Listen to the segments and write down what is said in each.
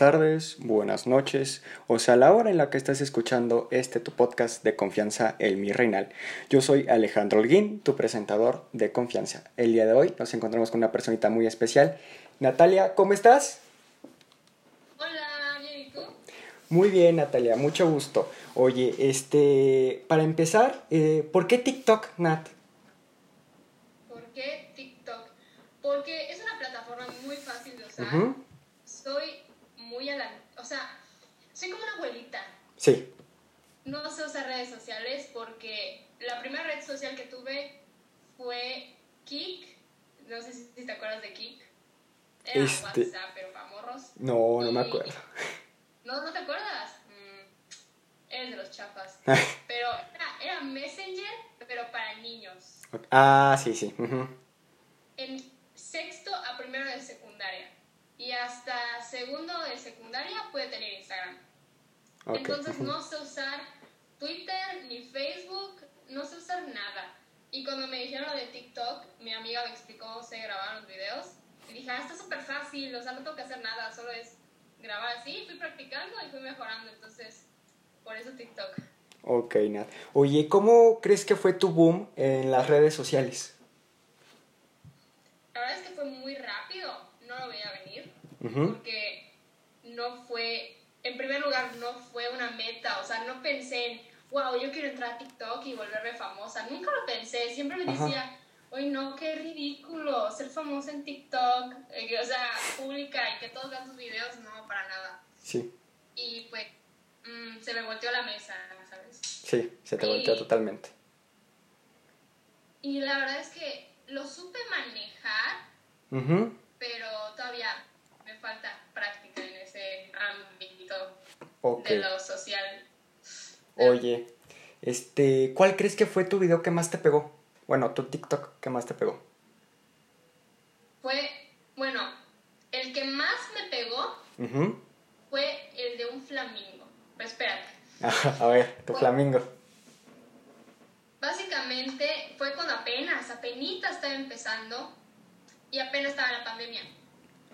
tardes, buenas noches, o sea, la hora en la que estás escuchando este tu podcast de confianza, El Mi Reinal. Yo soy Alejandro Holguín, tu presentador de confianza. El día de hoy nos encontramos con una personita muy especial. Natalia, ¿cómo estás? Hola, bien, ¿y tú? Muy bien, Natalia, mucho gusto. Oye, este, para empezar, eh, ¿por qué TikTok, Nat? ¿Por qué TikTok? Porque es una plataforma muy fácil de usar. Soy muy a la... O sea, soy como una abuelita. Sí. No sé usar redes sociales porque la primera red social que tuve fue Kik. No sé si te acuerdas de Kik. Era Este- WhatsApp, pero para morros. No, no me Y- acuerdo. No, ¿no te acuerdas? Mm, eres de los chafas. pero era, era Messenger, pero para niños. Ah, sí, sí. ujú. en sexto a primero de secundaria. Y hasta segundo de puede tener Instagram. Entonces no sé usar Twitter ni Facebook, no sé usar nada. Y cuando me dijeron lo de TikTok, mi amiga me explicó cómo se grababan los videos. Y dije, ah, está súper fácil, o sea, no tengo que hacer nada, solo es grabar así. Fui practicando y fui mejorando, entonces, por eso TikTok. Ok, Nat. Oye, ¿cómo crees que fue tu boom en las redes sociales? La verdad es que fue muy rápido, no lo veía venir. Porque no fue, en primer lugar, no fue una meta, o sea, no pensé en, wow, yo quiero entrar a TikTok y volverme famosa, nunca lo pensé, siempre me Ajá. decía, oye, no, qué ridículo ser famosa en TikTok, eh, o sea, pública y que todos vean tus videos, no, para nada. Sí, Y pues, mm, se me volteó la mesa, ¿sabes? sí, se te Sí. volteó totalmente. Y la verdad es que lo supe manejar, Ujú. pero todavía me falta práctica en ese ámbito de lo social. Oye, este, ¿cuál crees que fue tu video que más te pegó? Bueno, tu TikTok que más te pegó. Fue, bueno, el que más me pegó fue el de un flamingo. Pero espérate. A ver, tu flamingo. Básicamente fue cuando apenas, apenas estaba empezando y apenas estaba la pandemia.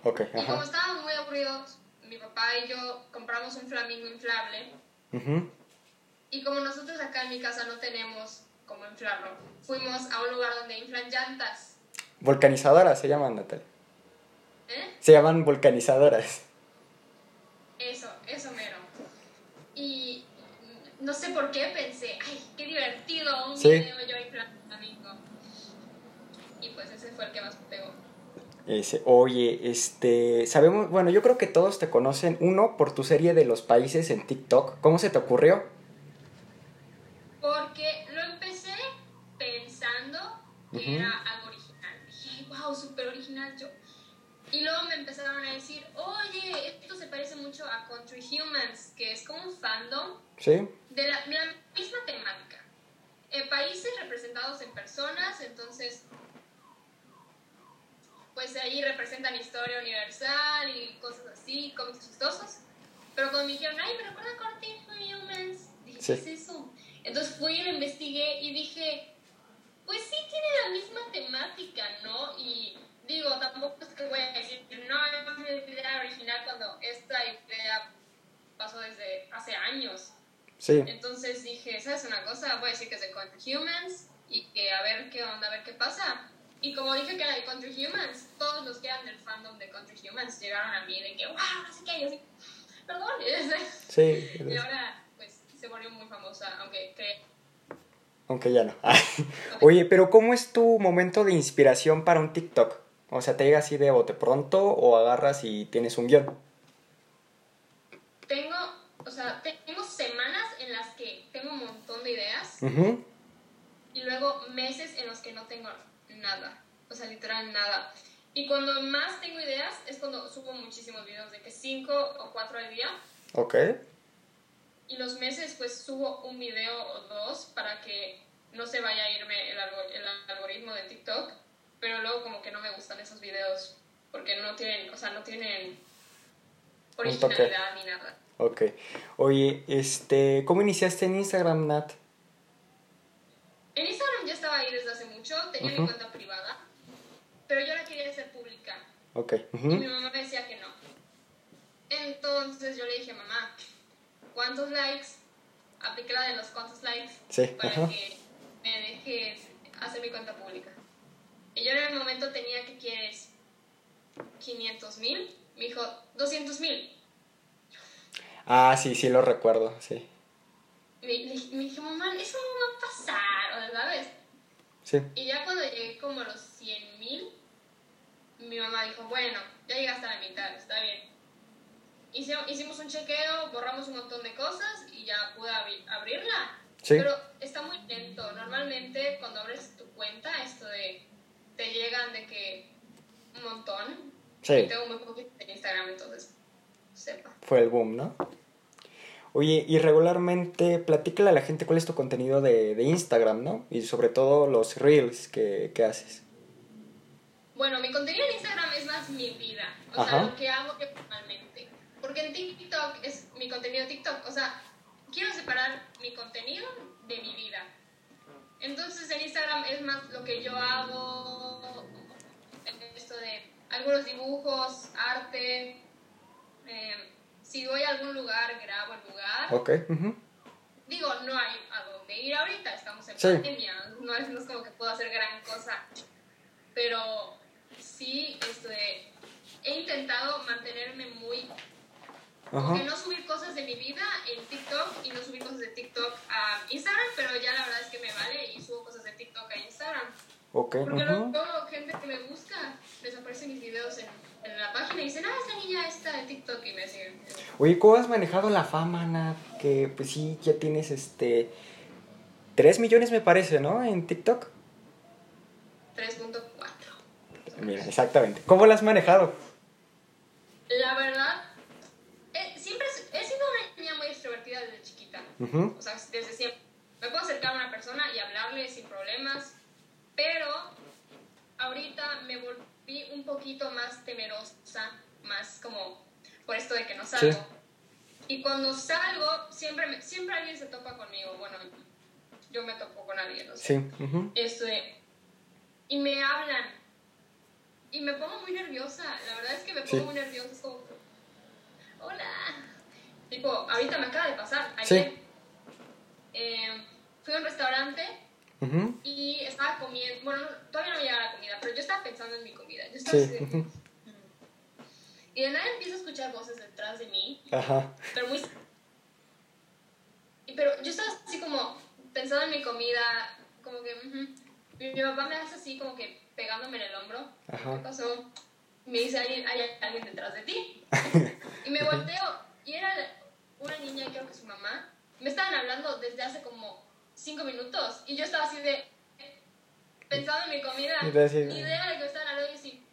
Ok, Y como estábamos muy aburridos, mi papá y yo compramos un flamingo inflable. Ujú. Y como nosotros acá en mi casa no tenemos cómo inflarlo, fuimos a un lugar donde inflan llantas. Volcanizadoras se llaman, Natalia. ¿Eh? Se llaman volcanizadoras. Eso, eso mero. Y no sé por qué pensé, ay, qué divertido, un Sí. video yo y flamingo. Y pues ese fue el que más pegó. Ese, oye, este, sabemos, bueno, yo creo que todos te conocen, uno, por tu serie de los países en TikTok. ¿Cómo se te ocurrió? Porque lo empecé pensando que era algo original. Dije, wow, súper original yo. Y luego me empezaron a decir, oye, esto se parece mucho a Country Humans, que es como un fandom ¿Sí? de la, la misma temática. Eh, países representados en personas, entonces, pues ahí representan historia universal y cosas así, cómics chistosos. Pero cuando me dijeron, ay, me recuerda a Country Humans, dije, Sí. ¿qué es eso? Entonces fui y lo investigué y dije, pues sí tiene la misma temática, ¿no? Y digo, tampoco es que voy a decir, no, es mi idea original cuando esta idea pasó desde hace años. Sí. Entonces dije, ¿sabes una cosa? Voy a decir que es de Humans y que a ver qué onda, a ver qué pasa. Y como dije que era de Country Humans, todos los que eran del fandom de Country Humans llegaron a mí de que, wow, no sé qué, yo así, perdón. Sí. Y ahora, pues, se volvió muy famosa, aunque que Aunque ya no. Oye, pero ¿cómo es tu momento de inspiración para un TikTok? O sea, ¿te llega así de bote pronto o agarras y tienes un guion? tengo, o sea, tengo semanas en las que tengo un montón de ideas Ujú. y luego meses en los que no tengo nada, o sea, literal nada. Y cuando más tengo ideas es cuando subo muchísimos videos, de que 5 o 4 al día. Ok. Y los meses pues subo un video o dos para que no se vaya a irme el, algo- el algoritmo de TikTok. Pero luego como que no me gustan esos videos porque no tienen, o sea, no tienen originalidad ni nada. Ok. Oye, este, ¿cómo iniciaste en Instagram, Nat? En Instagram ya estaba ahí desde hace mucho, tenía Ujú. mi cuenta pero yo la quería hacer pública. Ok. Y ujú. mi mamá me decía que no. Entonces yo le dije, mamá, ¿cuántos likes? Apliqué la de los cuántos likes Sí, para ajá. que me dejes hacer mi cuenta pública. Y yo en el momento tenía que quieres 500 mil. Me dijo, 200 mil. Ah, sí, sí lo recuerdo, sí. Me, le- me dije, mamá, eso no va a pasar, ¿sabes? Sí. Y ya cuando llegué como a los 100 mil, mi mamá dijo, bueno, ya llegaste a la mitad, está bien. Hici- Hicimos un chequeo, borramos un montón de cosas y ya pude abri- abrirla. Sí. Pero está muy lento. Normalmente cuando abres tu cuenta, esto de... Te llegan de que un montón. Sí. Y tengo muy poquito en Instagram, entonces sepa. Fue el boom, ¿no? Oye, y regularmente platícale a la gente cuál es tu contenido de, de Instagram, ¿no? Y sobre todo los reels que, que haces. Bueno, mi contenido en Instagram es más mi vida, o Ajá. sea, lo que hago yo normalmente. Porque en TikTok es mi contenido TikTok, o sea, quiero separar mi contenido de mi vida. Entonces en Instagram es más lo que yo hago, esto de algunos dibujos, arte. eh, si voy a algún lugar, grabo el lugar. Ok. ujú. Digo, no hay a dónde ir ahorita, estamos en Sí. pandemia, no es, no es como que puedo hacer gran cosa, pero sí esto de- he intentado mantenerme muy, como Ajá. que no subir cosas de mi vida en TikTok y no subir cosas de TikTok a Instagram, pero ya la verdad es que me vale y subo cosas de TikTok a Instagram, Ok. porque luego gente que me busca les aparecen mis videos en, en la página y dicen, ah, esta niña está de TikTok y me siguen. Oye, ¿cómo has manejado la fama, Nat? Que pues sí, ya tienes este... 3 millones me parece, ¿no? En TikTok. 3.4. Mira, exactamente. ¿Cómo la has manejado? La verdad, eh, siempre he sido una niña muy extrovertida desde chiquita. Ujú. O sea, desde siempre. Me puedo acercar a una persona y hablarle sin problemas, pero ahorita me volví un poquito más temerosa, más como por esto de que no salgo. Sí. Y cuando salgo, siempre, me- siempre alguien se topa conmigo. Bueno, yo me topo con alguien, no sé. Sí. ujú. Este, y me hablan. Y me pongo muy nerviosa. La verdad es que me pongo Sí. muy nerviosa. Es como, hola. Tipo, ahorita me acaba de pasar. Sí. Ayer eh, fui a un restaurante Ujú. y estaba comiendo. Bueno, no- todavía no me llegaba la comida, pero yo estaba pensando en mi comida. Yo estaba Sí. de- ujú. y de nada empiezo a escuchar voces detrás de mí Ajá. pero muy... Pero yo estaba así como pensando en mi comida, como que... ujú. mi, mi papá me hace así como que pegándome en el hombro. Ajá. ¿Qué pasó? Me dice, alguien, hay alguien detrás de ti. y me volteo y era una niña, creo que su mamá. Me estaban hablando desde hace como cinco minutos y yo estaba así de... Pensando en mi comida, ni idea de que me estaban hablando y así...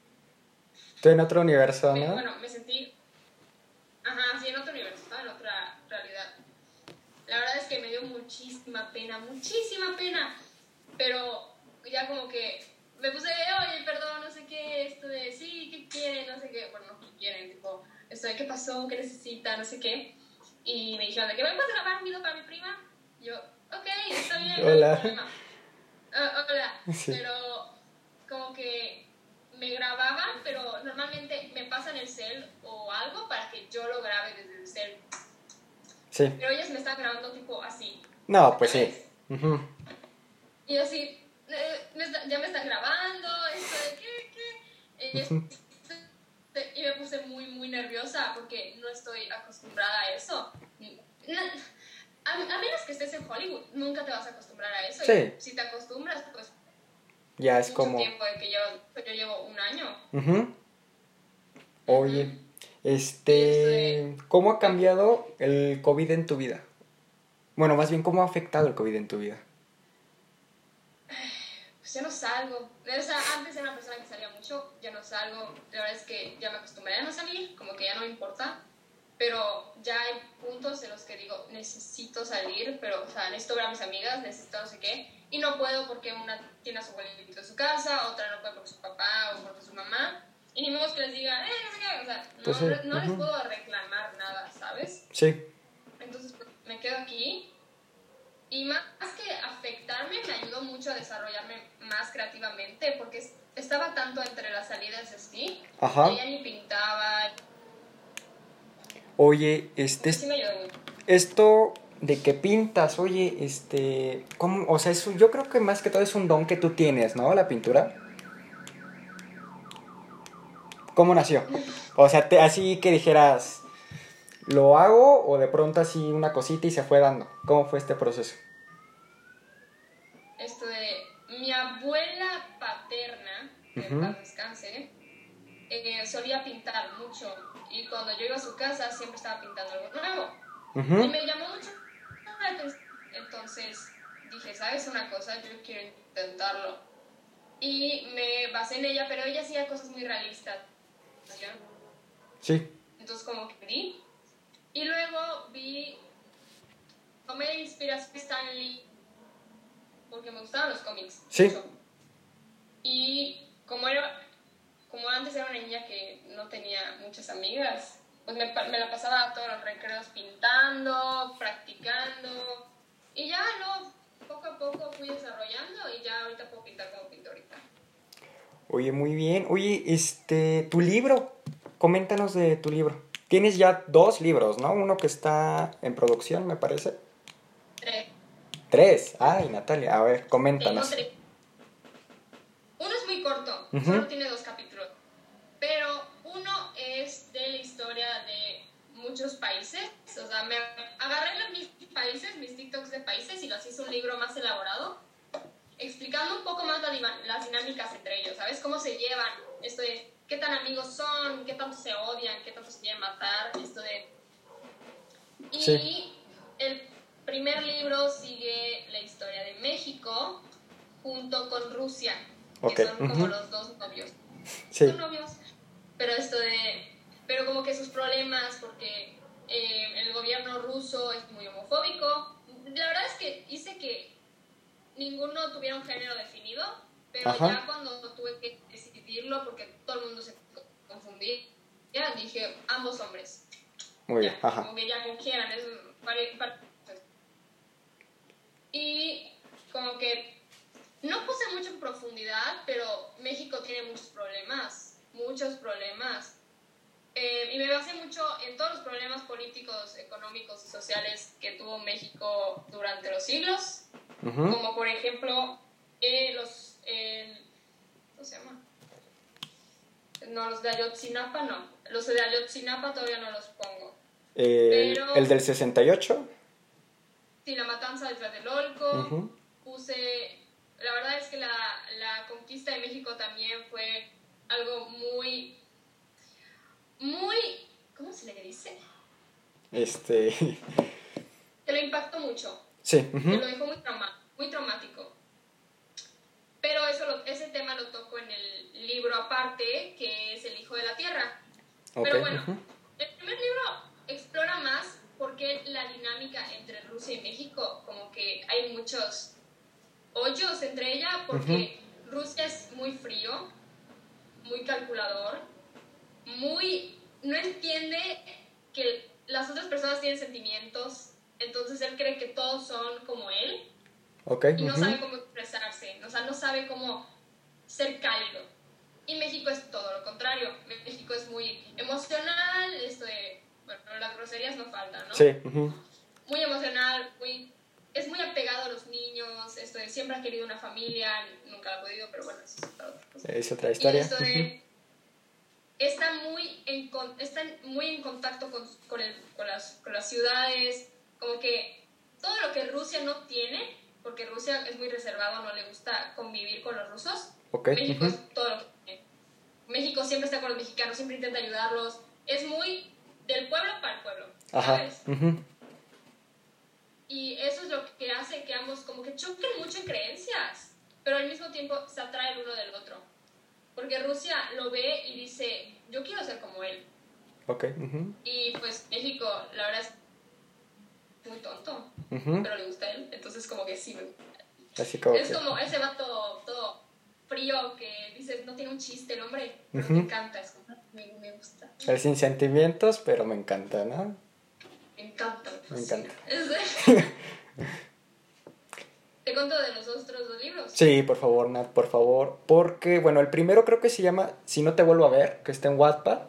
Estoy en otro universo, Me- ¿no? bueno, me sentí. Ajá, sí, en otro universo, estaba en otra realidad. La verdad es que me dio muchísima pena, muchísima pena. Pero ya como que me puse, oye, perdón, no sé qué, esto de, sí, ¿qué quieren? No sé qué. Bueno, no, ¿qué quieren? Tipo, esto de, ¿qué pasó? ¿Qué necesita? No sé qué. Y me dijeron, ¿de que me puedes grabar un video para mi prima? Y yo, ok, está bien, no Hola. problema. Ah, hola, Sí. pero como que me grababan, pero normalmente me pasan el cel o algo para que yo lo grabe desde el cel. Sí. Pero ellas me están grabando tipo así. No, pues sí. Ujú. Y yo así, me está- ya me están grabando, esto de qué, qué. Y, es- y me puse muy, muy nerviosa porque no estoy acostumbrada a eso. A, a menos que estés en Hollywood, nunca te vas a acostumbrar a eso. Sí. Y si te acostumbras, pues Ya es mucho como... tiempo de que yo, yo llevo un año. Ujú. Oye, este... ¿Cómo ha cambiado el COVID en tu vida? Bueno, más bien, ¿cómo ha afectado el COVID en tu vida? Ya no salgo. O sea, antes era una persona que salía mucho ya no salgo, la verdad es que ya me acostumbré a no salir, como que ya no me importa, pero ya hay puntos en los que digo, necesito salir, pero, o sea, necesito ver a mis amigas, necesito no sé qué, y no puedo porque una tiene a su abuelito en su casa, otra no puede porque su papá o porque su mamá, y ni modo que les diga, eh, no sé qué, o sea, no, Pues sí, no les puedo reclamar nada, ¿sabes? Sí, Entonces pues, me quedo aquí y más que afectarme me ayudó mucho a desarrollarme más creativamente porque es- estaba tanto entre las salidas así Ajá. que ya ni pintaba. Oye, este, Sí me ayudó mucho. esto de que pintas, oye, este, ¿cómo? O sea, es yo creo que más que todo es un don que tú tienes, ¿no? La pintura. ¿Cómo nació? O sea, te- así que dijeras, ¿lo hago o de pronto así una cosita y se fue dando? ¿Cómo fue este proceso? Esto de mi abuela paterna, que en Ujú. paz descanse, eh, solía pintar mucho y cuando yo iba a su casa siempre estaba pintando algo nuevo. Y me llamó mucho. Entonces dije, ¿sabes una cosa? Yo quiero intentarlo. Y me basé en ella, pero ella hacía cosas muy realistas. Sí, Entonces como que vi. Y luego vi, tomé de inspiración Stan Lee, porque me gustaban los cómics. Sí. mucho. Y como era, como antes era una niña que no tenía muchas amigas, pues me, me la pasaba todos los recreos pintando, practicando. Y ya no, poco a poco fui desarrollando y ya ahorita puedo pintar como pinto ahorita. Oye, muy bien. Oye, este, tu libro, coméntanos de tu libro. Tienes ya dos libros, ¿no? Uno que está en producción, me parece. Tres. Tres. Ay, Natalia, a ver, Tengo coméntanos. tres. Uno es muy corto, Ujú. solo tiene dos capítulos. Pero uno es de la historia de muchos países. O sea, me agarré los mis países, mis TikToks de países y los hice un libro más elaborado, explicando un poco más la las dinámicas entre ellos, ¿sabes? Cómo se llevan, esto de qué tan amigos son, qué tanto se odian, qué tanto se quieren matar, esto de... Y Sí. el primer libro sigue la historia de México junto con Rusia, que Ok, son como ujú. los dos novios Sí, son novios. Pero esto de. Pero como que sus problemas, porque eh, el gobierno ruso es muy homofóbico. La verdad es que hice que ninguno tuviera un género definido, pero Ajá. ya cuando tuve que decidirlo, porque todo el mundo se confundía, ya dije ambos hombres. muy bien, Ya, ajá. Como que ya como quieran, es pare- pare- Y como que no puse mucho en profundidad, pero México tiene muchos problemas, muchos problemas. Eh, y me basé mucho en todos los problemas políticos, económicos y sociales que tuvo México durante los siglos, Ujú. como por ejemplo eh, los... el- ¿Cómo se llama? No, los de Ayotzinapa no. Los de Ayotzinapa todavía no los pongo. El, pero- el del 68. Sí, la matanza de Tlatelolco. Ujú. Puse. La verdad es que la, la conquista de México también fue algo muy. Muy. ¿Cómo se le dice? Este. Que lo impactó mucho. Sí. Que ujú. lo dejó muy, trauma, muy traumático. Pero eso lo- ese tema lo toco en el libro aparte, que es El Hijo de la Tierra. Pero bueno, el primer libro explora más porque la dinámica entre Rusia y México, como que hay muchos hoyos entre ella, porque Rusia es muy frío, muy calculador, muy... no entiende que las otras personas tienen sentimientos, entonces él cree que todos son como él Ok. y no ujú. sabe cómo expresarse, o sea, no sabe cómo ser cálido. Y México es todo lo contrario. México es muy emocional, esto de, bueno, las groserías no faltan, ¿no? Sí. ujú. Muy emocional, muy, es muy apegado a los niños, esto de siempre ha querido una familia, nunca la ha podido, pero bueno, eso es otra cosa. Es otra Y historia. esto ujú. de, está muy en, está muy en contacto con, con, el- con las, con las ciudades, como que todo lo que Rusia no tiene, porque Rusia es muy reservado, no le gusta convivir con los rusos, Ok. México ujú. es todo lo que tiene. México siempre está con los mexicanos, siempre intenta ayudarlos, es muy del pueblo para el pueblo, Ajá. ¿sabes? ujú. Y eso es lo que hace que ambos como que choquen mucho en creencias, pero al mismo tiempo se atrae el uno del otro. Porque Rusia lo ve y dice, yo quiero ser como él. Ok. ujú, Y pues México, la verdad es muy tonto, pero le gusta a él. Entonces como que sí, me. Así como Es que- como ese vato todo frío que dices, no tiene un chiste el hombre, pero me encanta, es como, me, me gusta, Es sin sentimientos, pero me encanta, ¿no? me encanta. Me fascina. encanta. Te cuento de los otros dos libros. Sí, por favor, Nat, por favor. Porque, bueno, el primero creo que se llama Si no te vuelvo a ver, que está en Wattpad.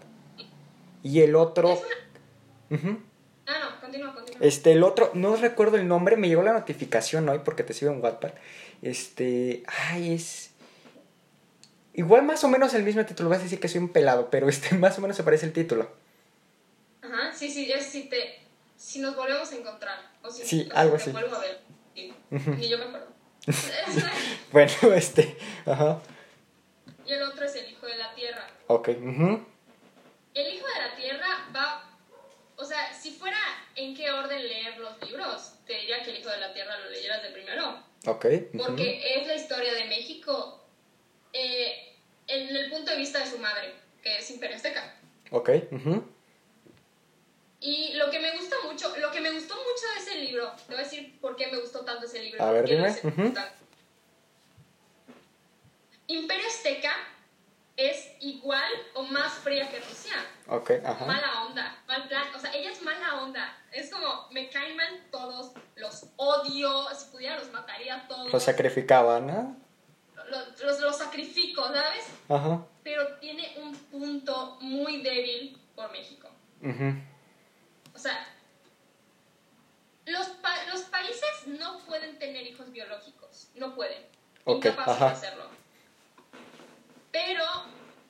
Y el otro... Es una- continúa, continúa. Este, el otro, no recuerdo el nombre, me llegó la notificación hoy porque te sigo en Wattpad. Este, ay, es... Igual más o menos el mismo título, vas a decir que soy un pelado, pero este más o menos se parece el título. Ajá, sí, sí, es si te... Si nos volvemos a encontrar. O si, Sí, o si algo te así. vuelvo a ver. Sí, Ni yo me acuerdo. Bueno, este, ajá, y el otro es El Hijo de la Tierra. ok, ujú, El Hijo de la Tierra va... O sea, si fuera en qué orden leer los libros, te diría que El Hijo de la Tierra lo leyeras de primero. ok, ujú, Porque es la historia de México eh, en el punto de vista de su madre, que es Imperio Azteca. ok, ujú, Y lo que me gusta mucho, lo que me gustó mucho de ese libro, te voy a decir por qué me gustó tanto ese libro. A ver, dime. Imperio Azteca es igual o más fría que Rusia. ok, ajá, Mala onda, mal plan. O sea, ella es mala onda. Es como, me caen mal todos, los odio, si pudiera los mataría a todos. lo sacrificaba, ¿no? los, los, los sacrifico, ¿sabes? Ajá, Pero tiene un punto muy débil por México. ujú, O sea, los, pa- los países no pueden tener hijos biológicos, no pueden. Ok, Incapaces ajá. de hacerlo. Pero,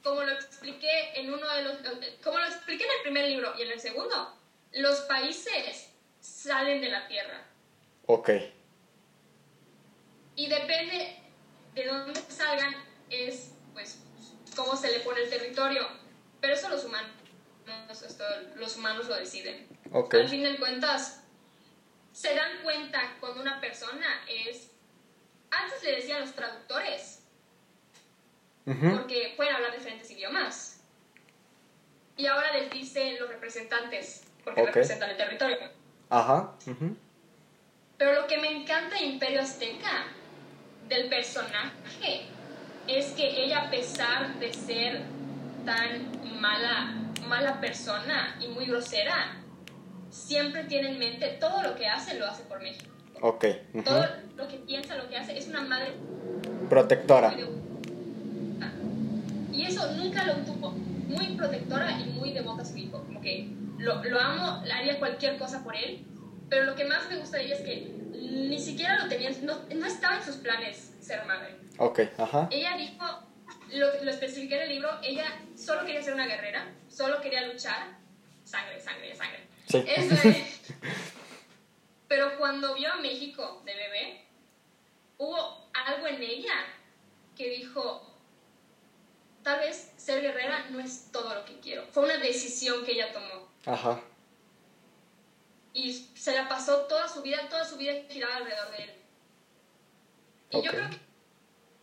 como lo expliqué en uno de los, como lo expliqué en el primer libro y en el segundo, los países salen de la tierra ok, y depende de dónde salgan es, pues, cómo se le pone el territorio. Pero eso los humanos, esto, los humanos lo deciden. ok, Al fin de cuentas, se dan cuenta cuando una persona es... Antes le decían los traductores, porque pueden hablar diferentes idiomas. Y ahora les dicen los representantes, porque Ok. representan el territorio. ajá, ujú, Pero lo que me encanta de Imperio Azteca, del personaje, es que ella, a pesar de ser tan mala, mala persona y muy grosera, siempre tiene en mente todo lo que hace, lo hace por México. ok, ujú. Todo lo que piensa, lo que hace, es una madre protectora. Y eso nunca lo tuvo. Muy protectora y muy devota a su hijo. Como que lo, lo amo, haría cualquier cosa por él. Pero lo que más me gusta de ella es que ni siquiera lo tenía, no, no estaba en sus planes ser madre. ok, ajá, Ella dijo, lo, lo especifiqué en el libro, ella solo quería ser una guerrera, solo quería luchar. Sangre, sangre, sangre. sí, Eso es. Pero cuando vio a México de bebé, hubo algo en ella que dijo, tal vez ser guerrera no es todo lo que quiero. Fue una decisión que ella tomó. ajá, Y se la pasó toda su vida, toda su vida giraba alrededor de él. Y yo Ok. creo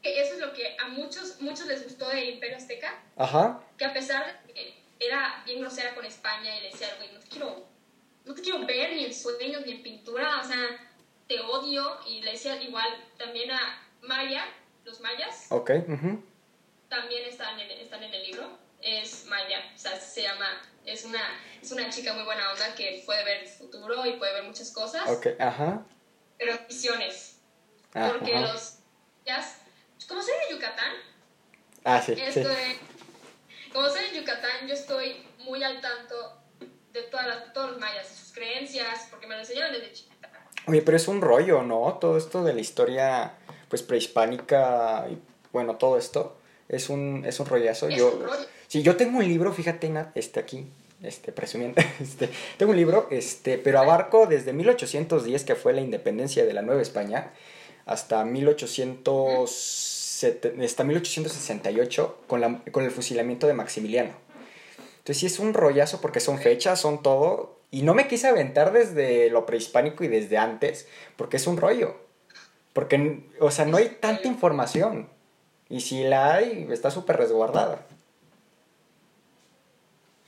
que- eso es lo que a muchos, muchos les gustó de Imperio Azteca, ajá, que a pesar de que era bien grosera con España y le decía, güey, no te quiero, no te quiero ver ni en sueños ni en pintura, o sea, te odio, y le decía igual también a Maya, los mayas, ok, ujú, también están en, están en el libro, es Maya, o sea, se llama, es una, es una chica muy buena onda que puede ver el futuro y puede ver muchas cosas, ok, ajá, pero visiones, ah, porque ajá. los, mayas, como soy de Yucatán, ah, sí, sí, como soy en Yucatán, yo estoy muy al tanto de todas las, todos los mayas, de sus creencias, porque me lo enseñaron desde chiquita. Oye, pero es un rollo, ¿no? Todo esto de la historia, pues, prehispánica y, bueno, todo esto es un, es un rollazo. Es yo, un rollo. Sí, yo tengo un libro, fíjate, Nat, este aquí, este, presumiendo, este, tengo un libro, este, pero abarco desde 1810, que fue la independencia de la Nueva España, hasta 1800, sete- hasta 1868, con, la, con el fusilamiento de Maximiliano. Entonces sí es un rollazo porque son fechas, son todo, y no me quise aventar desde lo prehispánico y desde antes, porque es un rollo. Porque, o sea, no hay tanta información. Y si la hay, está súper resguardada.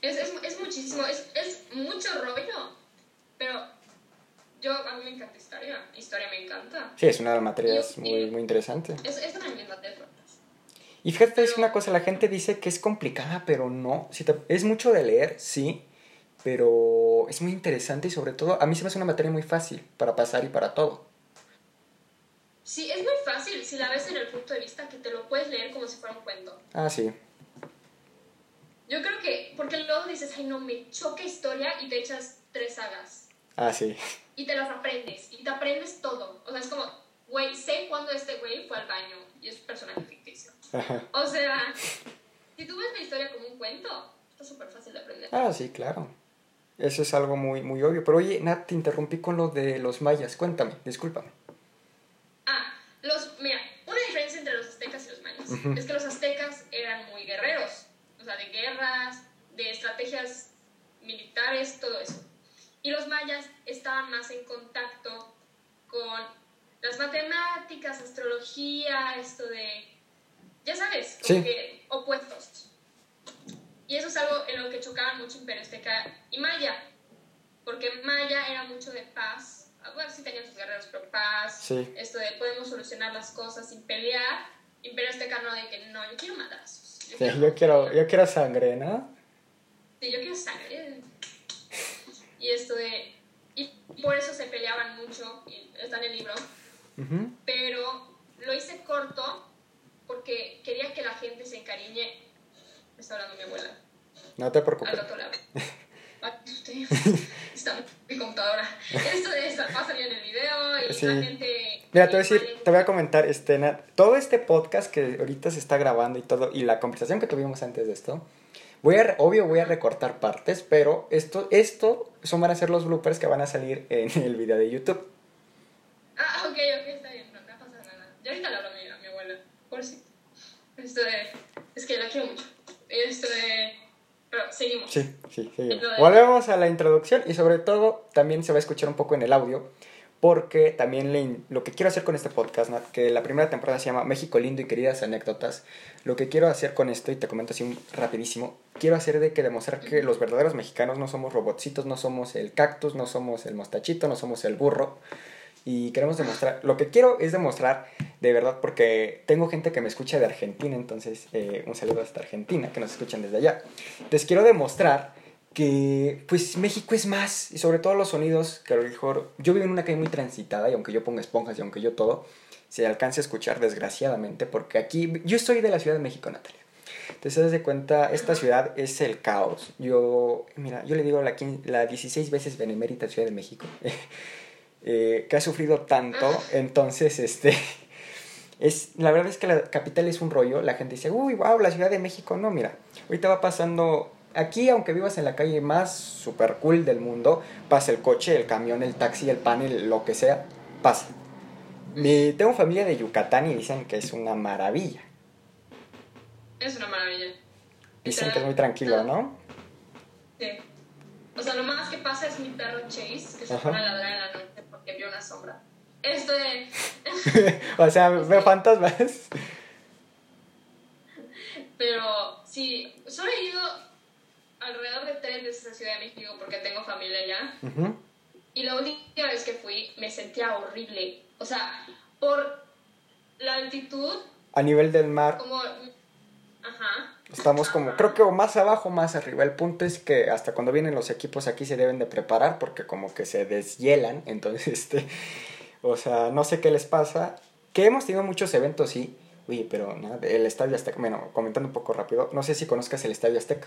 Es, es, es muchísimo, es, es mucho rollo. Pero yo, a mí me encanta historia. Historia me encanta. Sí, es una de las materias Y- muy, y- muy interesante. Es, es una de. Y fíjate, es una cosa, la gente dice que es complicada, pero no. Si te- es mucho de leer, sí, pero es muy interesante y sobre todo, a mí se me hace una materia muy fácil para pasar y para todo. Sí, es muy fácil si la ves en el punto de vista que te lo puedes leer como si fuera un cuento. Ah, sí. Yo creo que, porque luego dices, ay no, me choca historia y te echas tres sagas. Ah, sí. Y te las aprendes. Y te aprendes todo. O sea, es como, güey, sé cuándo este güey fue al baño y es un personaje ficticio. Ajá. O sea, si tú ves la historia como un cuento, está súper fácil de aprender. Ah, sí, claro. Eso es algo muy, muy obvio. Pero oye, Nat, te interrumpí con lo de los mayas. Cuéntame, discúlpame. Los, mira, una diferencia entre los aztecas y los mayas Ujú. es que los aztecas eran muy guerreros, o sea, de guerras, de estrategias militares, todo eso. Y los mayas estaban más en contacto con las matemáticas, astrología, esto de, ya sabes, como Sí. que opuestos. Y eso es algo en lo que chocaban mucho Imperio Azteca y Maya, porque Maya era mucho de paz. Bueno, sí tenían sus guerreros, paz, Sí. esto de podemos solucionar las cosas sin pelear. Imperio Azteca no, de que no, yo quiero madrazos. Sí, yo quiero, yo quiero sangre, ¿no? Sí, yo quiero sangre. Y esto de. Y por eso se peleaban mucho, y está en el libro. Ujú. Pero lo hice corto porque quería que la gente se encariñe. Me está hablando mi abuela, No te al preocupes. otro lado. Está mi computadora. Esto de estar en el video y Sí. la gente. Mira, te voy a decir, te voy a comentar, este, Nat, todo este podcast que ahorita se está grabando y todo, y la conversación que tuvimos antes de esto, voy a, obvio voy a recortar partes, pero esto, esto son van a ser los bloopers que van a salir en el video de YouTube. Ah, ok, ok, está bien, no, no pasa nada. Yo ahorita le hablo a mi, a mi abuela, por si. Esto de. Es que la quiero mucho. Esto de. Pero seguimos. Sí, sí. Lo de- Volvemos a la introducción y sobre todo también se va a escuchar un poco en el audio, porque también le lo que quiero hacer con este podcast, Nat, que la primera temporada se llama México lindo y queridas anécdotas, lo que quiero hacer con esto, y te comento así un- rapidísimo, quiero hacer de que demostrar que los verdaderos mexicanos no somos robotcitos, no somos el cactus, no somos el mostachito, no somos el burro. Y queremos demostrar, lo que quiero es demostrar de verdad, porque tengo gente que me escucha de Argentina, entonces eh, un saludo hasta Argentina, que nos escuchan desde allá. Entonces quiero demostrar que pues México es más, y sobre todo los sonidos, que a lo mejor yo vivo en una calle muy transitada y aunque yo ponga esponjas y aunque yo todo, se alcance a escuchar desgraciadamente, porque aquí yo soy de la Ciudad de México, Natalia. Entonces, de cuenta, esta ciudad es el caos. Yo, mira, yo le digo la, la 16 veces benemérita Ciudad de México, eh, que ha sufrido tanto, entonces, este, es, la verdad es que la capital es un rollo, la gente dice, uy, wow, la Ciudad de México, no, mira, ahorita va pasando, aquí aunque vivas en la calle más super cool del mundo, pasa el coche, el camión, el taxi, el panel, lo que sea, pasa. Mi, tengo familia de Yucatán y dicen que es una maravilla. Es una maravilla. Dicen que es muy tranquilo, ¿no? Sí. O sea, lo más que pasa es mi perro Chase, que se pone a ladrar en la noche porque vio una sombra. Esto de. o sea, veo fantasmas. Pero sí, solo he ido alrededor de tres veces a Ciudad de México porque tengo familia allá. Ujú. Y la última vez que fui me sentía horrible. O sea, por la altitud, A nivel del mar, como. Ajá. estamos como, creo que o más abajo o más arriba. El punto es que hasta cuando vienen los equipos aquí se deben de preparar porque como que se deshielan. Entonces, este, o sea, no sé qué les pasa. Que hemos tenido muchos eventos, sí. Oye, pero nada, el Estadio Azteca, bueno, comentando un poco rápido, no sé si conozcas el Estadio Azteca.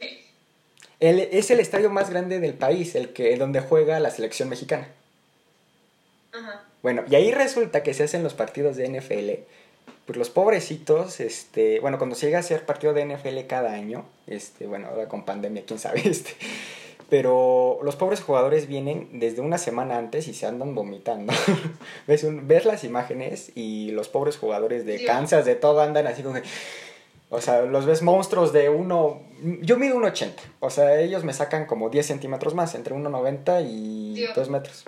Sí. El- es el estadio más grande del país, el que donde juega la selección mexicana. Ajá. Bueno, y ahí resulta que se hacen los partidos de NFL. Pues los pobrecitos, este, bueno, cuando se llega a hacer partido de NFL cada año, este, bueno, ahora con pandemia, quién sabe, este, pero los pobres jugadores vienen desde una semana antes y se andan vomitando. ves, un- ves las imágenes y los pobres jugadores de. Kansas, de todo, andan así como que, o sea, los ves monstruos de uno, yo mido 1,80, o sea, ellos me sacan como 10 centímetros más, entre 1,90 y Dios. 2 metros.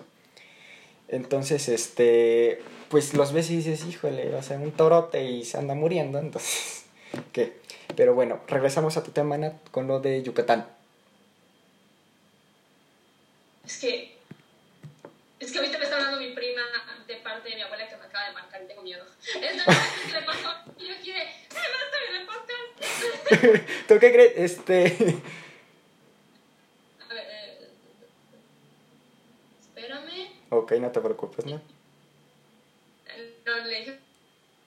Entonces, este, pues los ves y dices, híjole, o sea, un torote y se anda muriendo, entonces, ¿qué? Pero bueno, regresamos a tu tema, Nat, con lo de Yucatán. Es que. Es que ahorita me está hablando mi prima de parte de mi abuela que me acaba de marcar y tengo miedo. Qué le pasó. Y yo quiere. ¡Ay, no estoy en el podcast! ¿Tú qué crees? Este, A ver, eh, espérame. Ok, no te preocupes, ¿no? No, le dije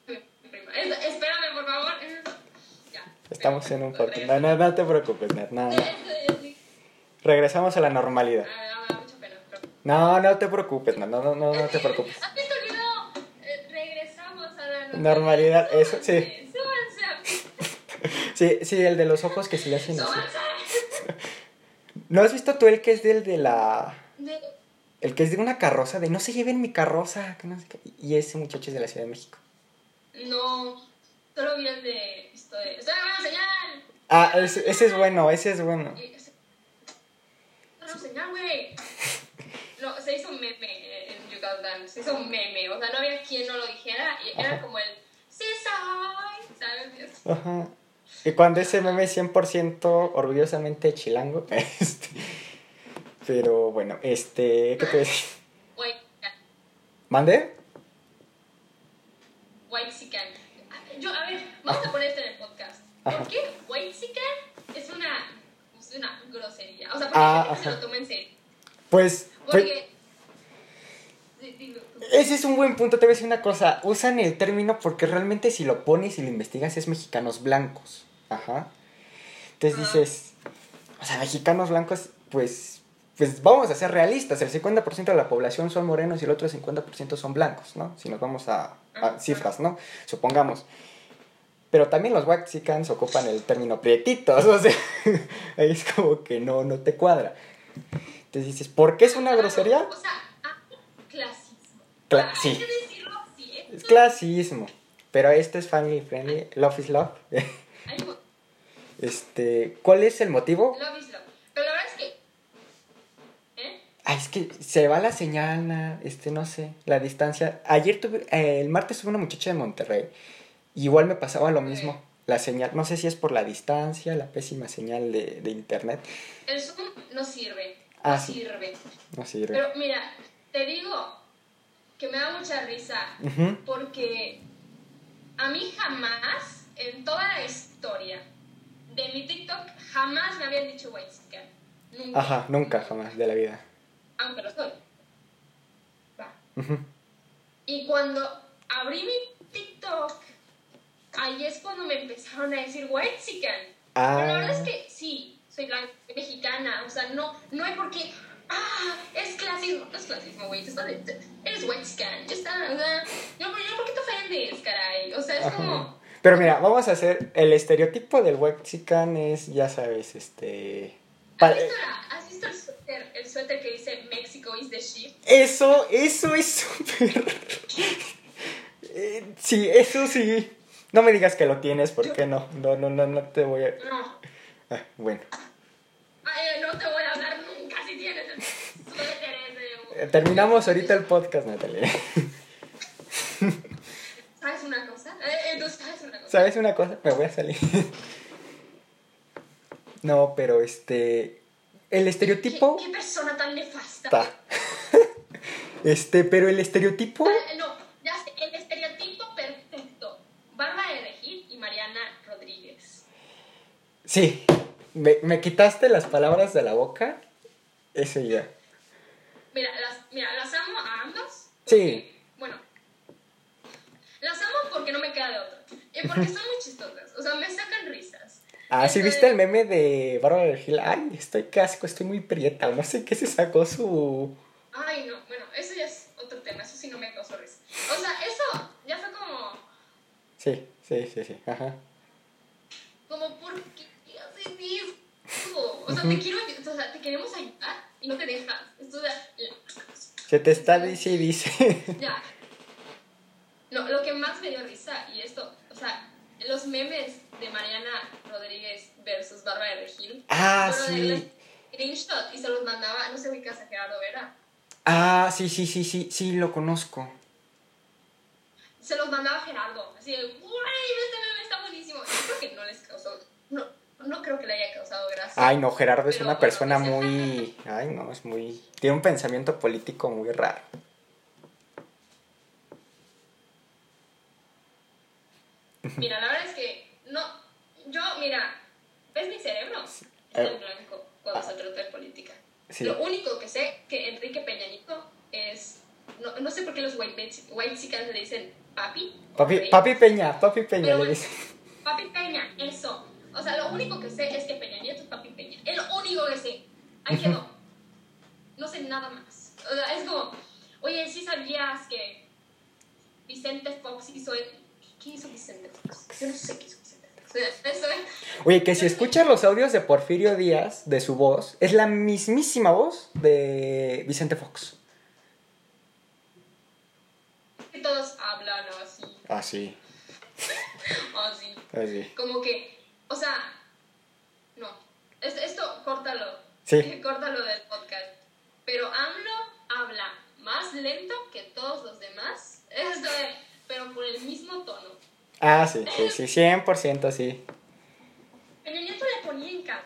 espérame, por favor. Ya. Estamos en un podcast. No, no, no te preocupes, Nat, no, no. Regresamos a la normalidad. ah, No, no te preocupes, no, no, no, no, te preocupes. Eh, regresamos a la Normalidad, eso, sí. Sí, sí, el de los ojos que se le hacen así. ¿No has visto tú el que es del de la... El que es de una carroza, de no se lleven mi carroza, que no sé qué. Y ese muchacho es de la Ciudad de México. No, solo vi el de esto de. ¡Estoy grabando señal! Ah, ese, ese es bueno, ese es bueno. ¡Estoy grabando señal, güey! No, se hizo un meme en Yucatán, se hizo un meme, o sea, no había quien no lo dijera, y era Ajá. como el. ¡Sí soy! ¿Sabes? Ajá. Y cuando ese meme es 100% orgullosamente chilango. Este, pero bueno, este, ¿qué te? White ¿Mande? White. Yo, a ver, vamos a poner esto en el podcast. ¿Por qué White es una, es una grosería? O sea, porque Ah, la gente se lo toma en serio. Pues, pues, Porque. Tú. ese es un buen punto. Te voy a decir una cosa. Usan el término porque realmente si lo pones y lo investigas es mexicanos blancos. Ajá. Entonces dices, o sea, mexicanos blancos, pues, pues vamos a ser realistas. El 50% de la población son morenos y el otro 50% son blancos, ¿no? Si nos vamos a, cifras, ¿no? Supongamos. Pero también los waxicans ocupan el término prietitos, o sea, ahí es como que no, no te cuadra. Entonces dices, ¿por qué es una grosería? O sea, hay clasismo. Cla- Hay sí. que decirlo así, ¿eh? Es clasismo. Pero este es family friendly, love is love. Hay Este, ¿cuál es el motivo? Love is love. Pero la verdad es que. ¿Eh? Ay, es que se va la señal, na- este, no sé, la distancia. Ayer tuve, eh, el martes tuve una muchacha de Monterrey. Igual me pasaba lo mismo. La señal, no sé si es por la distancia, la pésima señal de, de internet. El Zoom no sirve. Ah, no sí. sirve. No sirve. Pero mira, te digo que me da mucha risa porque a mí jamás, en toda la historia de mi TikTok, jamás me habían dicho white. Nunca. Ajá, nunca, jamás de la vida. Aunque lo soy. Va. Y cuando abrí mi TikTok, ahí es cuando me empezaron a decir white. Ah. Pero la verdad es que sí, soy blanca, mexicana, o sea, no, no hay por qué. Ah, es clasismo, no es clasismo, güey, eres white ya está, o sea, no, pero ¿por qué te ofendes, caray? O sea, es Ajá. como, Pero mira, vamos a hacer el estereotipo del waxican es, ya sabes, este... ¿has visto, la- has visto el, suéter, el suéter que dice Mexico is the ship? Eso, eso es súper... Eh, sí, eso sí. No me digas que lo tienes, porque no, no, no, no, no te voy a... No, Ah, bueno, Ay, no te voy a hablar nunca si tienes el suéter ese. Eh, terminamos ahorita el podcast, Natalia. ¿Sabes una cosa? Eh, eh, ¿tú sabes una cosa? ¿Sabes una cosa? Me voy a salir. No, pero este... El ¿Qué, estereotipo... qué persona tan nefasta? Está. Este, pero el estereotipo... No, ya sé, el estereotipo perfecto. Bárbara de Regil y Mariana Rodríguez. Sí, me, me quitaste las palabras de la boca. Ese ya. Mira, las, mira, las amo a ambas. Sí. Bueno, las amo porque no me queda de otra. Y porque son muy chistosas. O sea, me sacan risas. Ah, ¿sí viste el meme de Bárbara de Gil? Ay, estoy casco, estoy muy prieta. No sé qué se sacó su... Ay, no, bueno, eso ya es otro tema. Eso sí no me causó risa. O sea, eso ya fue como. Sí, sí, sí, sí. Ajá. Como, ¿por qué haces eso? O sea, te quiero, o sea, te queremos ayudar y no te dejas. Esto Se te está dice y dice. ya. No, lo que más me dio risa, y esto, o sea, los memes de Mariana Rodríguez versus Bárbara de Regil. Ah, sí. screenshot y se los mandaba, no sé qué casa Gerardo Vera. Ah, sí, sí, sí, sí, sí, lo conozco. Se los mandaba Gerardo. Así de, güey, este meme está buenísimo. Yo creo que no les causó. No, no creo que le haya causado gracia. Ay, no, Gerardo es una persona muy... Ay, no, es muy... Tiene un pensamiento político muy raro. Mira, la verdad es que. Yo, mira, ¿ves mi cerebro? Está Eh. en blanco cuando se trata de política. Sí. Lo único que sé que Enrique Peñañito es. No, no sé por qué los white, white chicas le dicen papi. Papi, rey. papi Peña, papi Peña, le bueno, dice. Papi Peña, eso. O sea, lo único que sé es que Peña Nieto es Papi Peña. Es lo único que sé. Ahí quedó. No sé nada más. O sea, es como, oye, ¿sí sabías que Vicente Fox hizo... ¿Qué hizo Vicente Fox? Yo no sé qué hizo Oye, que si escuchas los audios de Porfirio Díaz, de su voz, es la mismísima voz de Vicente Fox. que Todos hablan así, Así, así. así. Como que, o sea, no. Es- Esto, córtalo. Sí. Córtalo del podcast. Pero AMLO habla más lento que todos los demás. Esto es, pero por el mismo tono. Ah, sí, sí, sí, 100% sí. Peña Nieto le ponía en cara.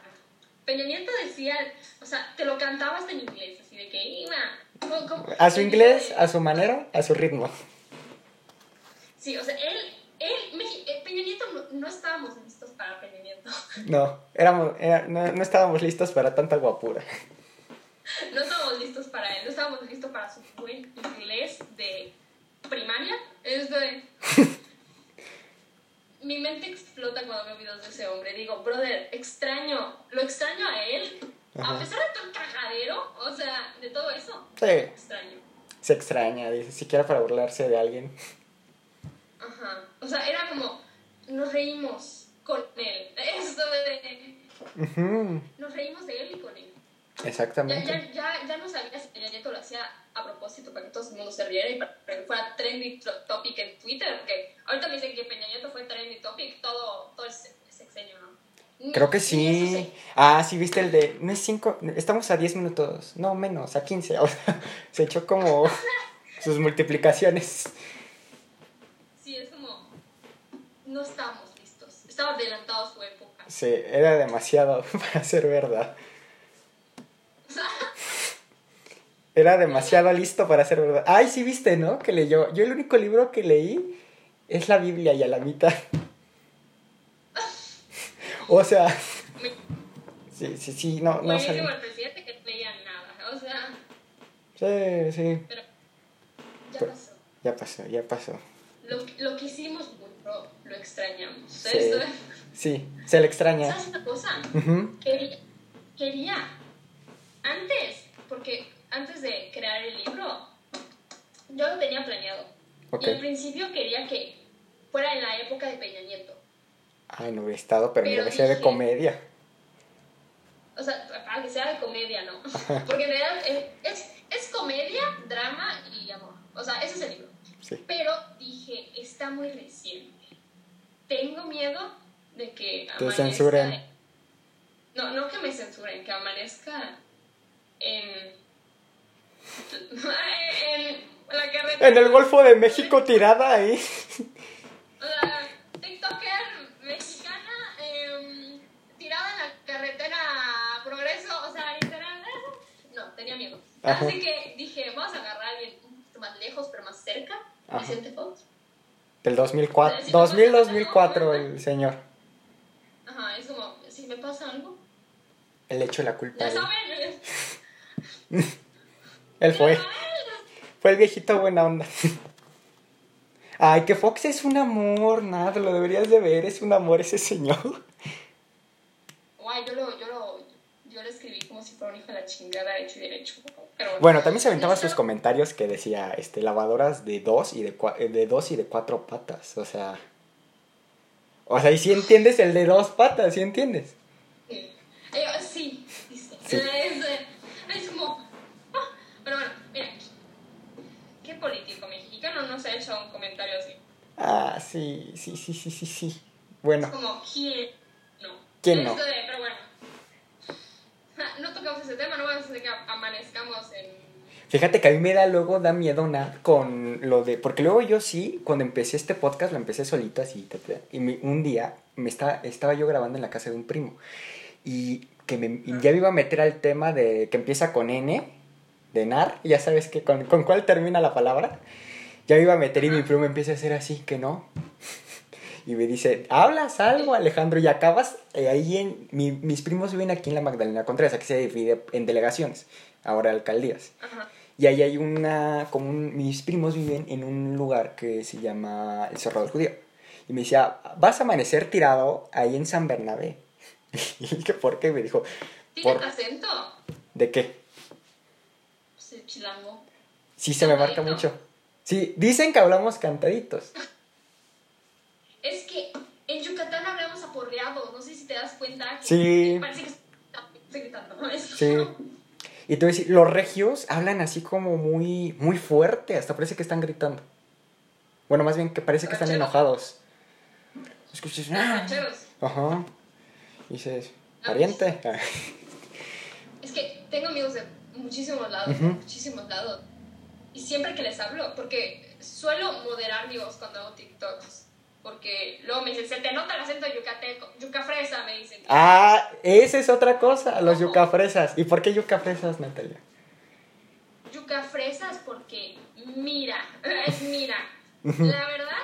Peña Nieto decía, o sea, te lo cantaba hasta en inglés, así de que iba. A su inglés, a su manera, a su ritmo. Sí, o sea, él, él, eh, Peña Nieto no, no estábamos listos para Peña Nieto. No, éramos, era- no, no estábamos listos para tanta guapura. No estábamos listos para él, no estábamos listos para su buen inglés de primaria. Es de... Mi mente explota cuando veo videos de ese hombre. Digo, brother, extraño, lo extraño a él. Ajá. A pesar de todo el cagadero, o sea, de todo eso, Sí, extraño. se extraña, dice, siquiera para burlarse de alguien. Ajá. O sea, era como, nos reímos con él. Eso de... Ujú, Nos reímos de él y con él. Ya, Exactamente. ya, ya, ya no sabía si Peña Nieto lo hacía a propósito para que todo el mundo se riera y para que fuera trending topic en Twitter, porque ahorita me dicen que Peña Nieto fue trending topic todo, todo el se- sexenio, ¿no? Creo que sí. sé. Ah, sí, viste el de. No es 5. Estamos a 10 minutos. No, menos, a 15. O sea, se echó como sus multiplicaciones. Sí, es como, no estábamos listos, estaba adelantado su época. Sí, era demasiado para ser verdad. O sea, Era demasiado listo para ser verdad. Ay, sí, viste, ¿no? Que leyó. Yo el único libro que leí es la Biblia y a la mitad. O sea. Sí, sí, sí, no, no el presidente que leía nada, o sea, Sí, sí. pero ya pasó. Ya pasó, ya pasó. Lo, lo que hicimos mucho, lo extrañamos. Sí. Sí, se le extraña. ¿Sabes una cosa? Quería, quería, antes, porque antes de crear el libro, yo lo tenía planeado. Ok. Y al principio quería que fuera en la época de Peña Nieto. Ay, no hubiera estado, pero, Pero mira, sea de comedia. O sea, para que sea de comedia, ¿no? Porque en realidad es, es, es comedia, drama y amor. O sea, ese es el libro. Sí. Pero dije, está muy reciente. Tengo miedo de que Te amanezca... censuren. No, no que me censuren, que amanezca en... en la carretera. En el Golfo de México tirada ahí. O sea, TikToker mexicana em, tirada en la carretera Progreso, o sea, literal. No, tenía miedo. Ajá. Así que dije, vamos a agarrar a alguien un poquito más lejos, pero más cerca. Vicente Fox. Del 2004. Sí, sí, 2000-2004 el señor. Ajá, es como, si me pasa algo, Él le echó la culpa. ya saben. Él fue. Fue el viejito buena onda. Ay, que Fox es un amor, nada, lo deberías de ver, es un amor ese señor. Guay, yo lo, yo lo, yo lo escribí como si fuera un hijo de la chingada hecho y derecho. Pero Bueno, también se aventaba sus comentarios que decía, este, lavadoras de dos y de, cua- de dos y de cuatro patas, o sea... O sea, y si entiendes el de dos patas, ¿sí entiendes? Sí, Eh, sí, dice. Sí. Es, eh, es como. ah, Pero bueno, mira. ¿Qué político mexicano nos ha hecho un comentario así? Ah, sí, sí, sí, sí, sí, sí. Es Bueno, como, ¿quién no? ¿Quién no? De- pero bueno. No tocamos ese tema, no vamos a hacer que amanezcamos en. Fíjate que a mí me da luego, da miedo nada con lo de... Porque luego yo sí, cuando empecé este podcast, lo empecé solito así. Y me- un día me está, estaba yo grabando en la casa de un primo. Y que me, y ya me iba a meter al tema de que empieza con N, de NAR. Ya sabes que con, con cuál termina la palabra. Ya me iba a meter y mi primo empieza a hacer así, que no. Y me dice, ¿hablas algo, Alejandro? Y acabas eh, ahí en... mi- mis primos viven aquí en la Magdalena Contreras, aquí se divide en delegaciones, ahora alcaldías. Ajá. Y ahí hay una, como un- mis primos viven en un lugar que se llama el Cerro del Judío. Y me decía, vas a amanecer tirado ahí en San Bernabé. Y dije, ¿por qué? Me dijo, ¿Tiene ¿por acento? ¿de qué? Pues el chilango. Sí, se me marca mucho. Sí, dicen que hablamos cantaditos. Es que en Yucatán hablamos aporreado. No sé si te das cuenta. Que Sí. Parece que estoy gritando. Sí. Y te voy a decir, los regios hablan así como muy, muy fuerte, hasta parece que están gritando. Bueno, más bien que parece que están enojados. Escuchas, "Ah". Ajá. Y dices, Ah, pariente. Es que tengo amigos de muchísimos lados, Ujú. muchísimos lados. Y siempre que les hablo, porque suelo moderar mi voz cuando hago TikToks. Porque luego me dicen, se te nota el acento yucateco, yuca fresa, me dicen. Ah, esa es otra cosa, los yucafresas. ¿Y por qué yucafresas, Natalia? Yuca fresas porque mira, es mira. La verdad,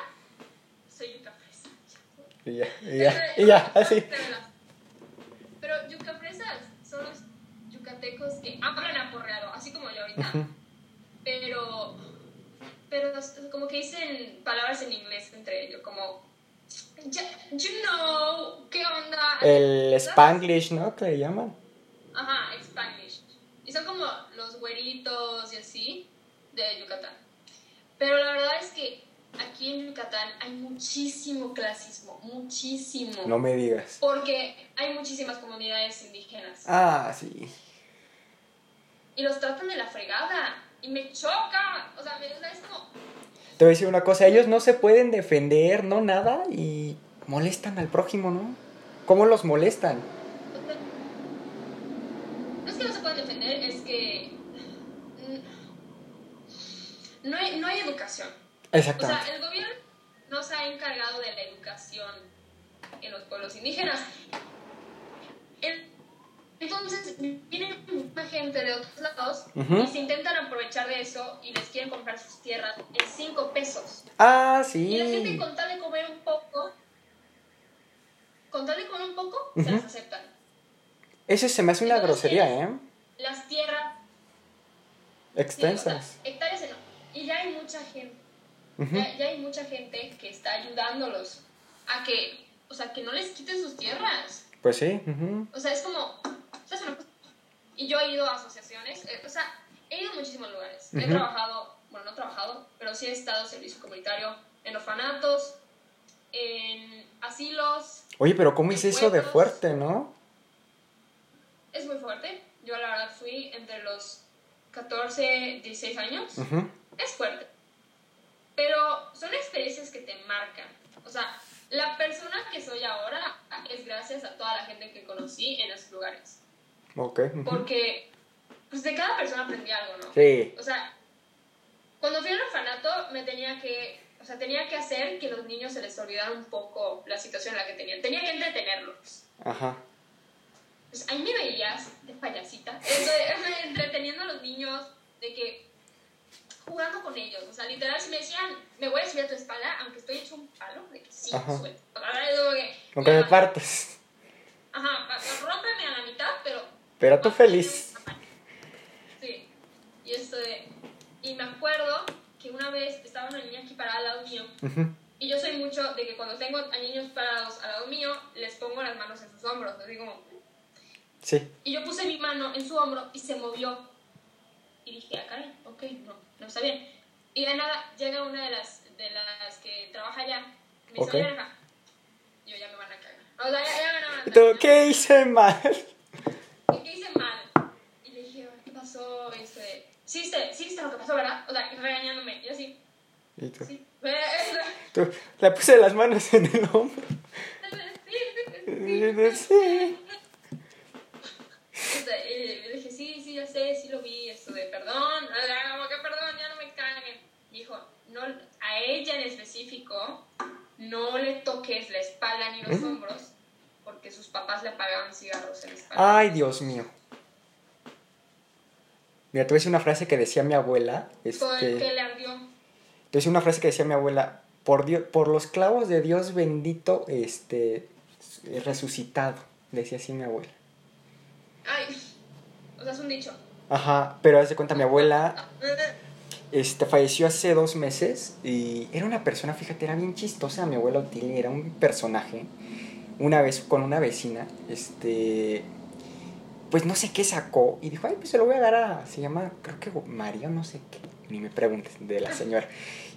soy yuca fresa. Y ya, y ya, y ya, así. Pero yuca fresas son los yucatecos que hablan aporreado, así como yo ahorita. Pero pero como que dicen palabras en inglés entre ellos como "Ya- you know qué onda El ¿Sabes? spanglish, ¿no? Que le llaman. ajá Spanish y son como los güeritos y así de Yucatán pero la verdad es que aquí en Yucatán hay muchísimo clasismo muchísimo No me digas. porque hay muchísimas comunidades indígenas Ah, sí. y los tratan de la fregada y me choca o sea, me, o sea, es como Te voy a decir una cosa, ellos no se pueden defender, no nada, y molestan al prójimo, ¿no? ¿Cómo los molestan? No es que no se puedan defender, es que mm, no hay, no hay educación. O Exactamente. sea, el gobierno no se ha encargado de la educación en los pueblos indígenas. El- entonces, viene mucha gente de otros lados Ujú. y se intentan aprovechar de eso y les quieren comprar sus tierras en 5 pesos. Ah, Y la gente sí. con tal de comer un poco, con tal de comer un poco, se Ujú. las aceptan. Eso se me hace una Entonces, grosería, ¿eh? Las tierras Sí, Extensas. sea, hectáreas en- Y ya hay mucha gente, Ujú. ya, ya hay mucha gente que está ayudándolos a que, o sea, que no les quiten sus tierras. Pues sí. O sea, es como, sea, cosa- Y yo he ido a asociaciones, eh, o sea, he ido a muchísimos lugares. He Ujú. trabajado, bueno, no he trabajado, pero sí he estado en servicio comunitario en orfanatos, en asilos. Oye, pero ¿cómo es eso de fuerte, no? Es muy fuerte. Yo la verdad fui entre los 14, 16 años. Ujú. es fuerte. Pero son experiencias que te marcan. O sea, la persona que soy ahora es gracias a toda la gente que conocí en esos lugares. Ok. Porque, pues de cada persona aprendí algo, ¿no? Sí. O sea, cuando fui al orfanato me tenía que, o sea, tenía que hacer que los niños se les olvidara un poco la situación en la que tenían. Tenía que entretenerlos. Ajá. Pues ahí me veías de payasita, entreteniendo a los niños, de que jugando con ellos, o sea, literal, si me decían, me voy a subir a tu espalda, aunque estoy hecho un palo, de que sí, suelto. Aunque me partes. Ajá, rómpeme a la mitad, pero. Tú feliz. Sí, y esto de. Y me acuerdo que una vez estaba una niña aquí parada al lado mío, y yo soy mucho de que cuando tengo a niños parados al lado mío, les pongo las manos en sus hombros, así como. Sí. Y yo puse mi mano en su hombro y se movió. Y dije, ah, caray, ok, no, no está bien. Y de nada, llega una de las, de las que trabaja allá. Me dice, Ok. oye, Anja, yo ya me van a cagar. O sea, ya, ya me van a ¿Y tú, ¿Qué hice mal? ¿y qué hice mal? Y le dije, ¿qué pasó? Este, sí viste, sí lo que pasó, ¿verdad? O sea, regañándome, y así. ¿Y tú? Sí. tú le puse las manos en el hombro. sí. sí. Este, le dije, sí, sí, ya sé, sí lo vi, esto de perdón, ah, como que perdón, ya no me caguen. Dijo, no, a ella en específico, no le toques la espalda ni los ¿Eh? hombros porque sus papás le pagaban cigarros en la espalda. Ay, Dios mío. Mira, te voy a decir una frase que decía mi abuela. Con el que Este, le ardió. te voy a decir una frase que decía mi abuela. Por, Dios, por los clavos de Dios bendito, este, resucitado. Decía así mi abuela. Ay, o sea, es un dicho. Ajá, pero haz de cuenta, mi abuela este, falleció hace dos meses y era una persona, fíjate, era bien chistosa. Mi abuela Otilia era un personaje. Una vez con una vecina, este, pues no sé qué sacó y dijo, ay, pues se lo voy a dar a, se llama, creo que María, no sé qué, ni me preguntes, de la señora.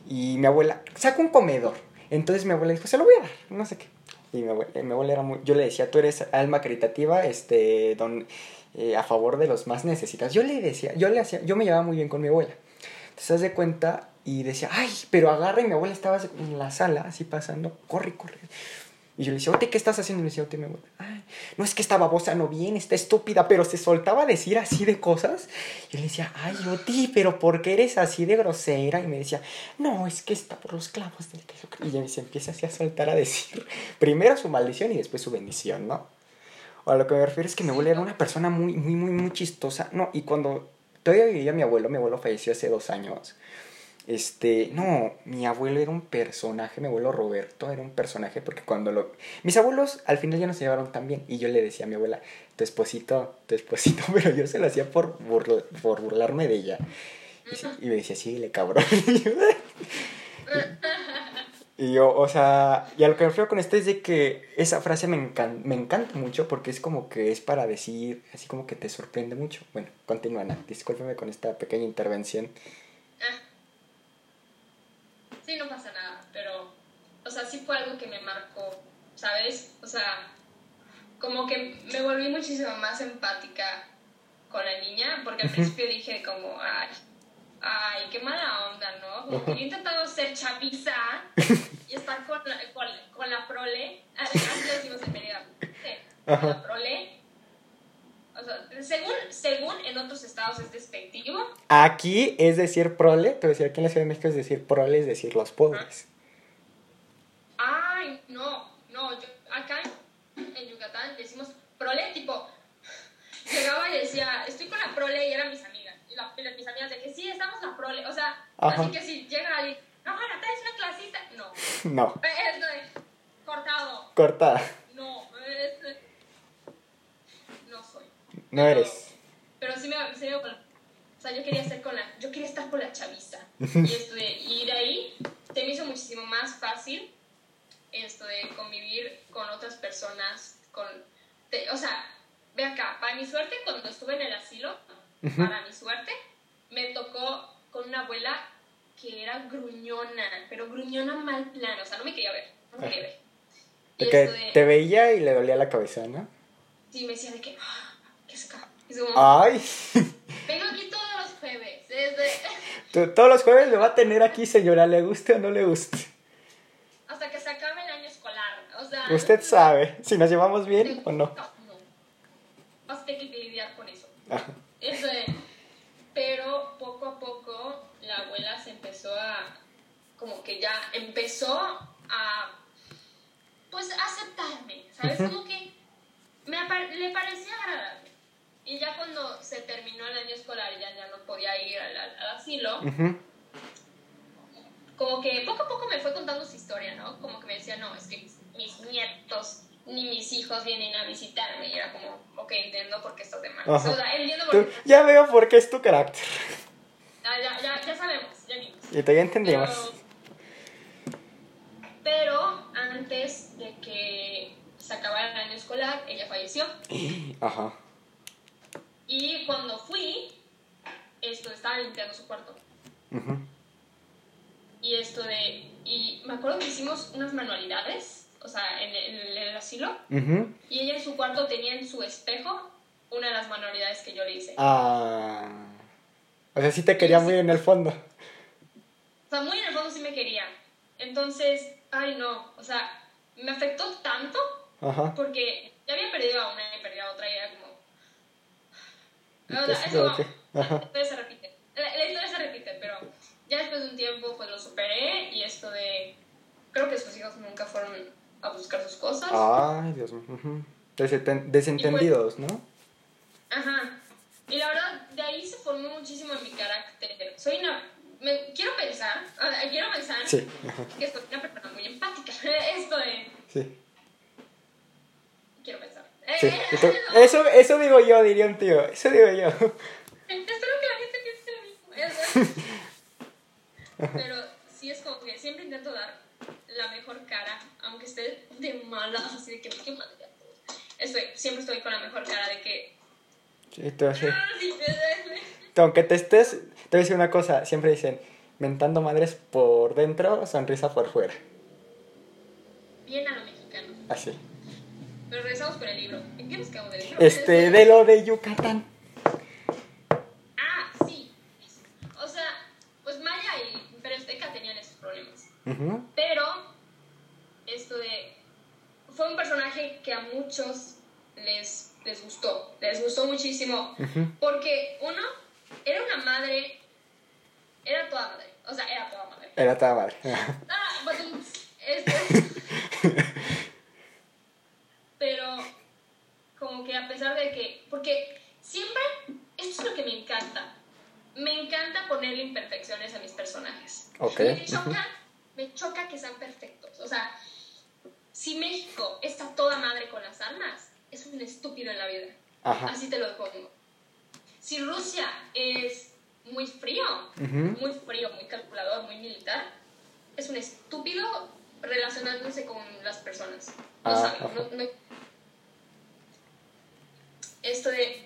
Y mi abuela sacó un comedor. Entonces mi abuela dijo, se lo voy a dar, no sé qué. Y mi abuela, mi abuela era muy, yo le decía, tú eres alma caritativa, este, don, eh, a favor de los más necesitados. Yo le decía, yo le hacía, yo me llevaba muy bien con mi abuela. Entonces, haz de cuenta y decía, ay, pero agarra y mi abuela estaba en la sala, así pasando, corre, corre. Y yo le decía, Ote, ¿qué estás haciendo? Y le decía, Ote, mi abuela, ay, no es que esta babosa no viene, está estúpida, pero se soltaba a decir así de cosas. Y le decía, ay, Oti, pero ¿por qué eres así de grosera? Y me decía, no, es que está por los clavos del Jesucristo. Y ella se empieza así a soltar a decir, primero su maldición y después su bendición, ¿no? O a lo que me refiero es que mi abuela era una persona muy, muy, muy, muy chistosa. No, y cuando todavía vivía mi abuelo, mi abuelo falleció hace dos años. Este, no, mi abuelo era un personaje, mi abuelo Roberto era un personaje porque cuando lo... Mis abuelos al final ya no se llevaron tan bien y yo le decía a mi abuela, tu esposito, tu esposito, pero yo se lo hacía por, burla- por burlarme de ella. Y, me decía, síguele cabrón. Y yo, o sea, y a lo que me refiero con esto es de que esa frase me, encan- me encanta mucho porque es como que es para decir, así como que te sorprende mucho. Bueno, continúa, Ana, discúlpeme con esta pequeña intervención. Sí, no pasa nada, pero, o sea, sí fue algo que me marcó, ¿sabes? O sea, como que me volví muchísimo más empática con la niña, porque al principio dije como, ay, ay, qué mala onda, ¿no? Como que yo he intentado ser chaviza y estar con la, con, con la prole, así decimos en Mérida, sí, con la prole. O sea, según, según en otros estados es despectivo, Aquí es decir prole, pero si aquí en la Ciudad de México es decir prole, es decir los pobres. Ay, no, no, yo, acá en, Yucatán decimos prole, tipo, llegaba y decía, estoy con la prole y eran mis amigas. Y la, y las- mis amigas de que sí, estamos la prole. O sea, Ajá. así que si llega alguien, no, Ana, traes una clasita. No, No, esto es cortado. corta, No, esto es- no soy. No eres. Pero sí me, sí me- o sea, yo quería estar con la, yo quería estar con la chaviza. Y, esto de, y de ahí se me hizo muchísimo más fácil esto de convivir con otras personas, con, o sea, ve acá, para mi suerte cuando estuve en el asilo, para mi suerte, me tocó con una abuela que era gruñona, pero gruñona mal plan, o sea, no me quería ver, no me quería ver. De que esto de- te veía y le dolía la cabeza, ¿no? sí, me decía de que, "Ah. Y es como, Ay, Vengo aquí todos los jueves. Desde... Todos los jueves me va a tener aquí, señora, le guste o no le guste. Hasta que se acabe el año escolar. O sea. Usted sabe si nos llevamos bien o no. No, no. Vas a tener que lidiar con eso. Ajá. Eso es. Pero poco a poco la abuela se empezó a. Como que ya empezó a. Pues aceptarme. ¿Sabes? Como que me le parecía agradable. Y ya cuando se terminó el año escolar y ya, ya no podía ir al, al- al asilo. Ujú. como que poco a poco me fue contando su historia, ¿no? Como que me decía, no, es que mis, nietos ni mis hijos vienen a visitarme. Y era como, ok, entiendo por qué estás de mal. O sea, entiendo por qué. ya veo por qué es tu carácter. Ya, ya, ya, ya sabemos, ya vimos. Y te ya entendimos. Pero, pero antes de que se acabara el año escolar, ella falleció. Ajá. Y cuando fui, esto estaba limpiando su cuarto. Y esto de. Y me acuerdo que hicimos unas manualidades, o sea, en el, en el asilo. Y ella en su cuarto tenía en su espejo una de las manualidades que yo le hice. Ah. O sea, sí te quería muy en el fondo. O sea, muy en el fondo sí me quería. Entonces, ay no, o sea, me afectó tanto Ajá. porque ya había perdido a una y perdí a otra y era como... O sea, eso no, la historia se repite. La, la historia se repite, pero ya después de un tiempo pues lo superé y esto de, creo que sus hijos nunca fueron a buscar sus cosas. Ay, Dios mío. Desentendidos, ¿no? Ajá. Y la verdad, de ahí se formó muchísimo en mi carácter. Soy una... Me, quiero pensar, quiero pensar Sí, que soy una persona muy empática. Esto de... sí. Quiero pensar. Sí. Eh, Y tú- Eso, eso digo yo, diría un tío. Eso digo yo. Espero que la gente piense lo mismo. Eso. Pero sí es como que siempre intento dar la mejor cara, aunque esté de malas, así de que qué madre. Estoy, siempre estoy con la mejor cara de que. Sí, tú así. "Ah, me duele". Aunque te estés, te voy a decir una cosa, siempre dicen, mentando madres por dentro, sonrisa por fuera. Bien a lo mexicano. Así. Pero regresamos con el libro. ¿En qué nos quedamos del libro? Este, de lo de Yucatán. Ah, sí. O sea, pues Maya y Imperio Azteca tenían esos problemas. Ujú, Pero esto de fue un personaje que a muchos les, les gustó, les gustó muchísimo, porque uno era una madre, era toda madre, o sea, era toda madre. Era toda madre. Ah, badum, este, pero como que a pesar de que, porque siempre, esto es lo que me encanta, me encanta ponerle imperfecciones a mis personajes. Ok, Me choca, me choca que sean perfectos. O sea, si México está toda madre con las armas, es un estúpido en la vida. Ajá. Así te lo pongo. Si Rusia es muy frío, Ujú. muy frío, muy calculador, muy militar, es un estúpido relacionándose con las personas. No Ah, sabe, no- no- Esto de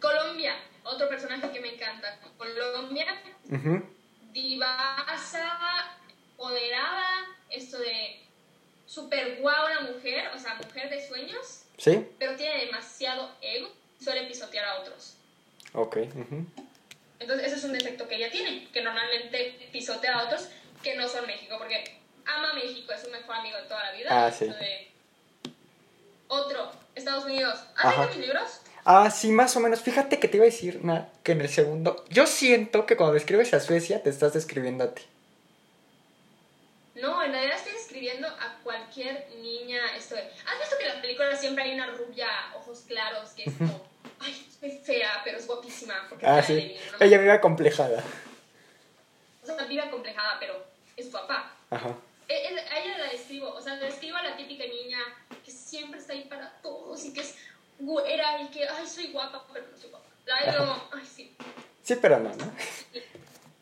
Colombia, otro personaje que me encanta. Colombia, divasa, poderada, esto de super guau una mujer, o sea, mujer de sueños, ¿Sí? pero tiene demasiado ego, suele pisotear a otros. Ok. Entonces, ese es un defecto que ella tiene, que normalmente pisotea a otros que no son México, porque ama México, es su mejor amigo de toda la vida. Ah, sí. Esto de- Otro, Estados Unidos. ¿Has leído mis libros? Ah, sí, más o menos. Fíjate que te iba a decir na, que en el segundo. Yo siento que cuando describes a Suecia te estás describiendo a ti. No, en realidad estoy escribiendo a cualquier niña. Esto de- ¿Has visto que en las películas siempre hay una rubia, ojos claros, que es como, ay, es fea, pero es guapísima? Porque Ah, sí. Lenin, ¿no? Ella vive acomplejada. O sea, vive acomplejada, pero es guapa. Ajá. Eh, eh, A ella la describo, o sea, la describo a la típica niña que siempre está ahí para todos y que es güera y que, ay, soy guapa, pero no soy guapa. La veo, ay, sí. Sí, pero no, ¿no? Sí,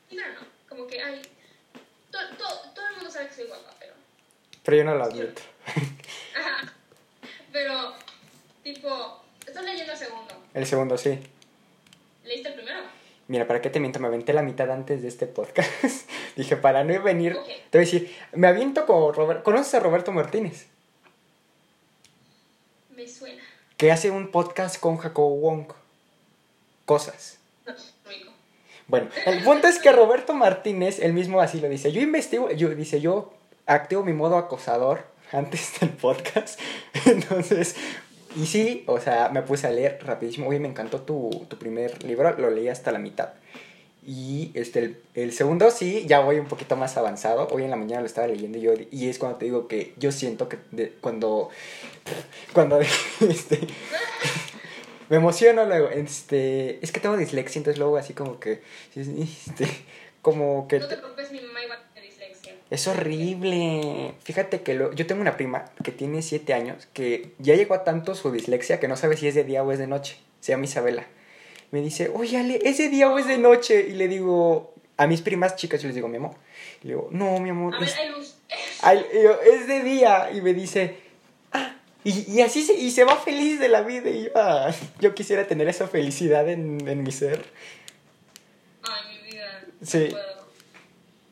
pero no, como que, ay, to- to- todo el mundo sabe que soy guapa, pero... Pero yo no lo admito. Ajá. Pero, tipo, estás leyendo el segundo. El segundo sí. ¿Leíste el primero? Mira, ¿para qué te miento? Me aventé la mitad antes de este podcast. Dije, para no venir. Te voy a decir, me aviento con Roberto. ¿Conoces a Roberto Martínez? Me suena. Que hace un podcast con Jacobo Wong. Cosas. No. Bueno, el punto es que Roberto Martínez, él mismo así lo dice. Yo investigo, yo dice, yo activo mi modo acosador antes del podcast. Entonces, y sí, o sea, me puse a leer rapidísimo. Oye, me encantó tu, tu primer libro, lo leí hasta la mitad. Y este, el, el segundo sí, ya voy un poquito más avanzado. Hoy en la mañana lo estaba leyendo y, yo, y es cuando te digo que yo siento que de- cuando, cuando, este, me emociono luego, este, es que tengo dislexia, entonces luego así como que, este, como que... No te preocupes, mi mamá igual tiene dislexia. Es horrible. Fíjate que lo- yo tengo una prima que tiene 7 años que ya llegó a tanto su dislexia que no sabe si es de día o es de noche. Se llama Isabela. Me dice, oye, Ale, ¿es de día o es de noche? Y le digo, a mis primas chicas, yo les digo, mi amor. Y le digo, no, mi amor. A ver, es, hay luz. yo, "Es de día. Y me dice, ah. Y, y así se, y se va feliz de la vida. Y yo, "Ah, yo quisiera tener esa felicidad en, en mi ser. Ay, mi vida. Sí. No.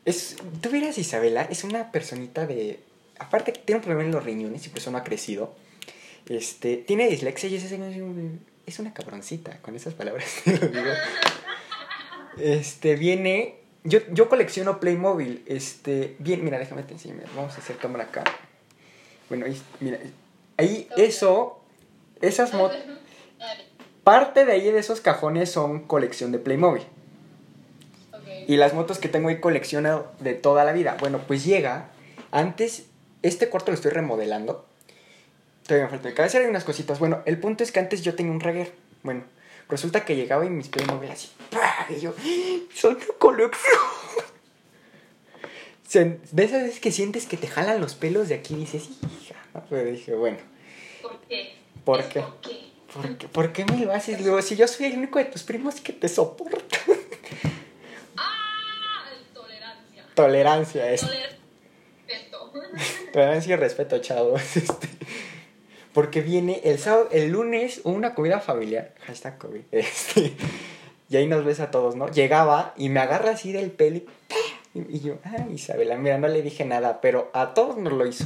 Es, tú verás, Isabela, es una personita de... Aparte que tiene un problema en los riñones y por eso no ha crecido. Este, tiene dislexia y es, es una cabroncita, con esas palabras te lo digo. Este, viene... Yo, yo colecciono Playmobil. Este, bien, mira, déjame te enseñar. Vamos a hacer cámara acá. Bueno, ahí, mira, ahí eso, esas mo- Dale. parte de ahí de esos cajones son colección de Playmobil. Y las motos que tengo ahí coleccionado de toda la vida. Bueno, pues llega. Antes, este cuarto lo estoy remodelando. Todavía me falta de cabecera y unas cositas. Bueno, el punto es que antes yo tenía un reguer. Bueno, resulta que llegaba y mis Playmobil así. ¡pah! Y yo, ¡Ah! son tu colección. De esas veces que sientes que te jalan los pelos de aquí y dices, hija. Pero dije, bueno, ¿Por qué? ¿Por qué? ¿Por qué? ¿por qué, por qué me lo haces? Luego, si yo soy el único de tus primos que te soporta. ¡Ah! Tolerancia. Tolerancia, es. Tolerancia y respeto, chavos. Este, porque viene el sábado, el lunes, una comida familiar. Hashtag COVID. Este, y ahí nos ves a todos, ¿no? Llegaba y me agarra así del pelo y, yo, ah, Isabela, mira, no le dije nada, pero a todos nos lo hizo.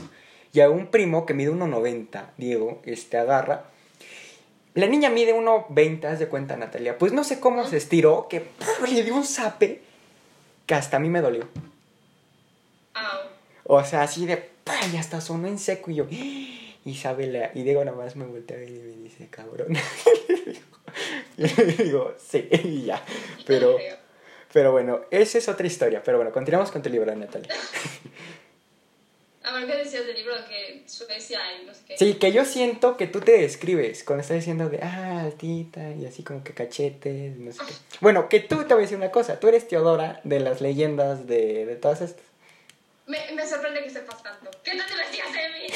Y a un primo que mide 1,90, Diego, este, agarra. La niña mide 1,20, haz de cuenta, Natalia. Pues no sé cómo se estiró, que le dio un zape que hasta a mí me dolió. O sea, así de, y hasta sonó en seco y yo. Isabela, y Diego nada más me voltea y me dice, cabrón. y le digo, sí, y ya. Pero, pero bueno, esa es otra historia. Pero bueno, continuamos con tu libro, Natalia. A ver, ¿qué decías del libro que Suecia y no sé qué? Sí, que yo siento que tú te describes cuando estás diciendo de, ah, altita, y así como que cachetes, no sé qué. Bueno, que tú te voy a decir una cosa, tú eres Teodora de las leyendas de, de todas estas. Me, me sorprende que sepas tanto. ¿Qué tal te vestías de mí?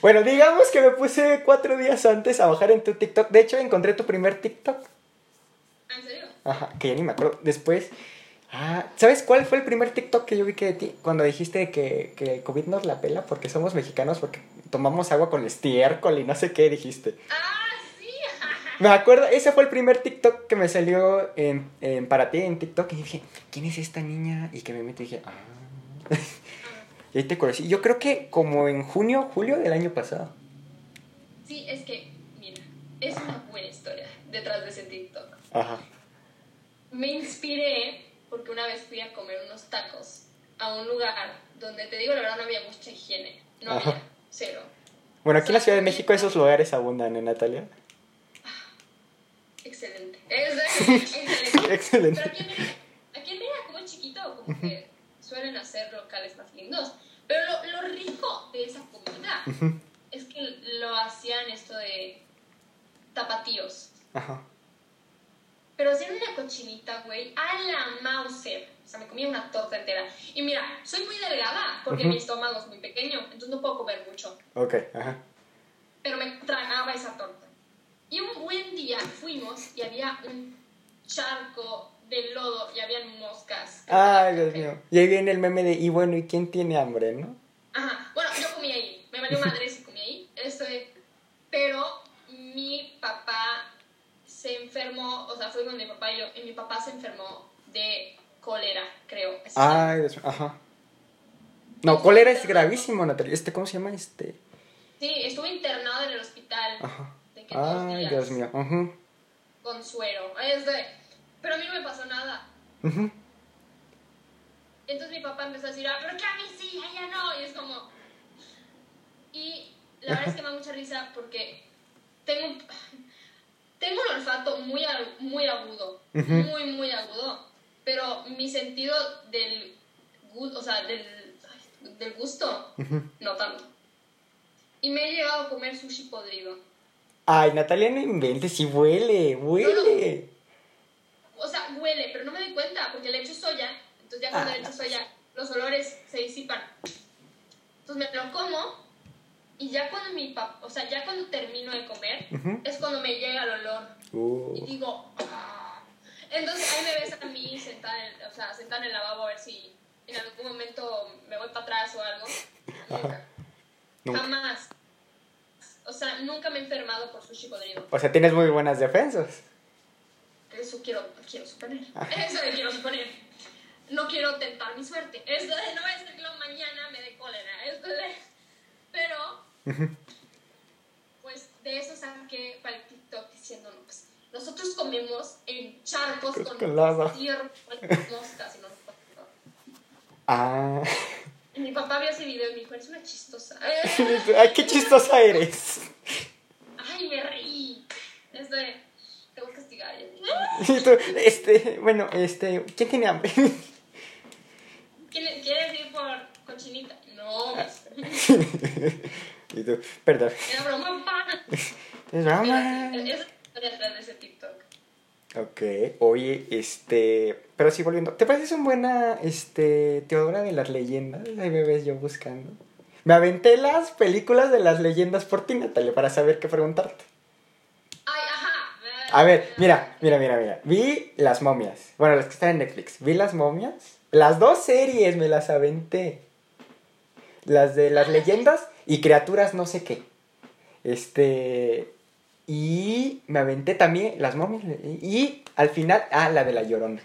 Bueno, digamos que me puse cuatro días antes a bajar en tu TikTok. De hecho, encontré tu primer TikTok. ¿En serio? Ajá, que ya ni me acuerdo. Después, ah, ¿sabes cuál fue el primer TikTok que yo vi que de ti? Cuando dijiste que, que el COVID nos la pela porque somos mexicanos, porque tomamos agua con estiércol y no sé qué dijiste. ¡Ah, sí! Me acuerdo, ese fue el primer TikTok que me salió en, en- para ti en TikTok y dije, ¿quién es esta niña? Y que me meto y dije, ah. y ahí te conocí. Yo creo que como en junio, julio del año pasado. Sí, es que, mira, es una buena historia detrás de ese TikTok. Ajá. Me inspiré porque una vez fui a comer unos tacos a un lugar donde te digo la verdad no había mucha higiene. No Ajá. había, cero. Bueno, aquí en la Ciudad de México esos lugares abundan, ¿eh, Natalia? Excelente. Es excelente. Excelente. Pero aquí en Mérida, aquí en Mérida, como chiquito, como que suelen hacer locales más lindos. Pero lo, lo rico de esa comida Ujú. es que lo hacían esto de tapatíos. Ajá. Pero hacían una cochinita, güey, a la Mauser. O sea, me comía una torta entera. Y mira, soy muy delgada porque Ujú. mi estómago es muy pequeño, entonces no puedo comer mucho. Ok, ajá. Pero me tragaba esa torta. Y un buen día fuimos y había un charco de lodo y habían moscas. Ay, Dios mío. Y ahí viene el meme de, y bueno, ¿y quién tiene hambre, no? Ajá. Bueno, yo comí ahí. Me valió madre si comí ahí. Esto es- Pero mi papá se enfermó, o sea, fui con mi papá y yo, y mi papá se enfermó de cólera, creo. Así. Ay, Dios mío. Ajá. No, cólera es gravísimo, Natalia. Este, ¿cómo se llama? Este. Sí, estuve internado en el hospital. Ajá. De que Ay, Dios mío. Ajá. Con suero. Es de- Pero a mí no me pasó nada. Entonces mi papá empezó a decir, ah, pero que a mí sí, a ella no. Y es como... Y la verdad es que me da mucha risa porque tengo tengo un olfato muy, muy agudo. Muy, muy agudo. Pero mi sentido del, o sea, del, del gusto, no tanto. Y me he llegado a comer sushi podrido. Ay, Natalia, no inventes, si huele, huele. O sea, huele, pero no me doy cuenta porque le echo soya. Entonces ya cuando Ah, le echo soya, los olores se disipan. Entonces me lo como y ya cuando mi papá, o sea, ya cuando termino de comer, Ujú. es cuando me llega el olor. Y Uh. digo, "Ah". entonces ahí me ves a mí sentada en, o sea, sentada en el lavabo a ver si en algún momento me voy para atrás o algo. Nunca. Nunca. Jamás. O sea, nunca me he enfermado por sushi podrido. O sea, tienes muy buenas defensas. Eso quiero, quiero suponer. Eso le quiero suponer. No quiero tentar mi suerte. Esto de no ser que lo mañana me dé cólera. Esto de... Pero, pues de eso saqué para el TikTok diciendo, no, pues nosotros comemos en charcos Con- ciervo, con moscas y no Ah. Y mi papá vio ese video y me dijo, eres una chistosa. Ay, qué chistosa eres. Ay, me reí. Es de, te voy a castigar. Y tú, este, bueno, este, ¿quién tiene hambre? ¿Quiere- ¿Quieres ir por cochinita? No, Y tú, perdón. era broma, pa. Es broma. Es detrás de ese TikTok. Ok, oye, este, pero sí volviendo, ¿te pareces un buena, este, Teodora de las leyendas? Ahí me ves yo buscando. Me aventé las películas de las leyendas por ti, Natalia, para saber qué preguntarte. A ver, mira, mira, mira, mira. Vi las momias. Bueno, las que están en Netflix. Vi las momias. Las dos series me las aventé. Las de las leyendas y criaturas no sé qué. Este... Y me aventé también las momias. Y al final, ah, la de la llorona.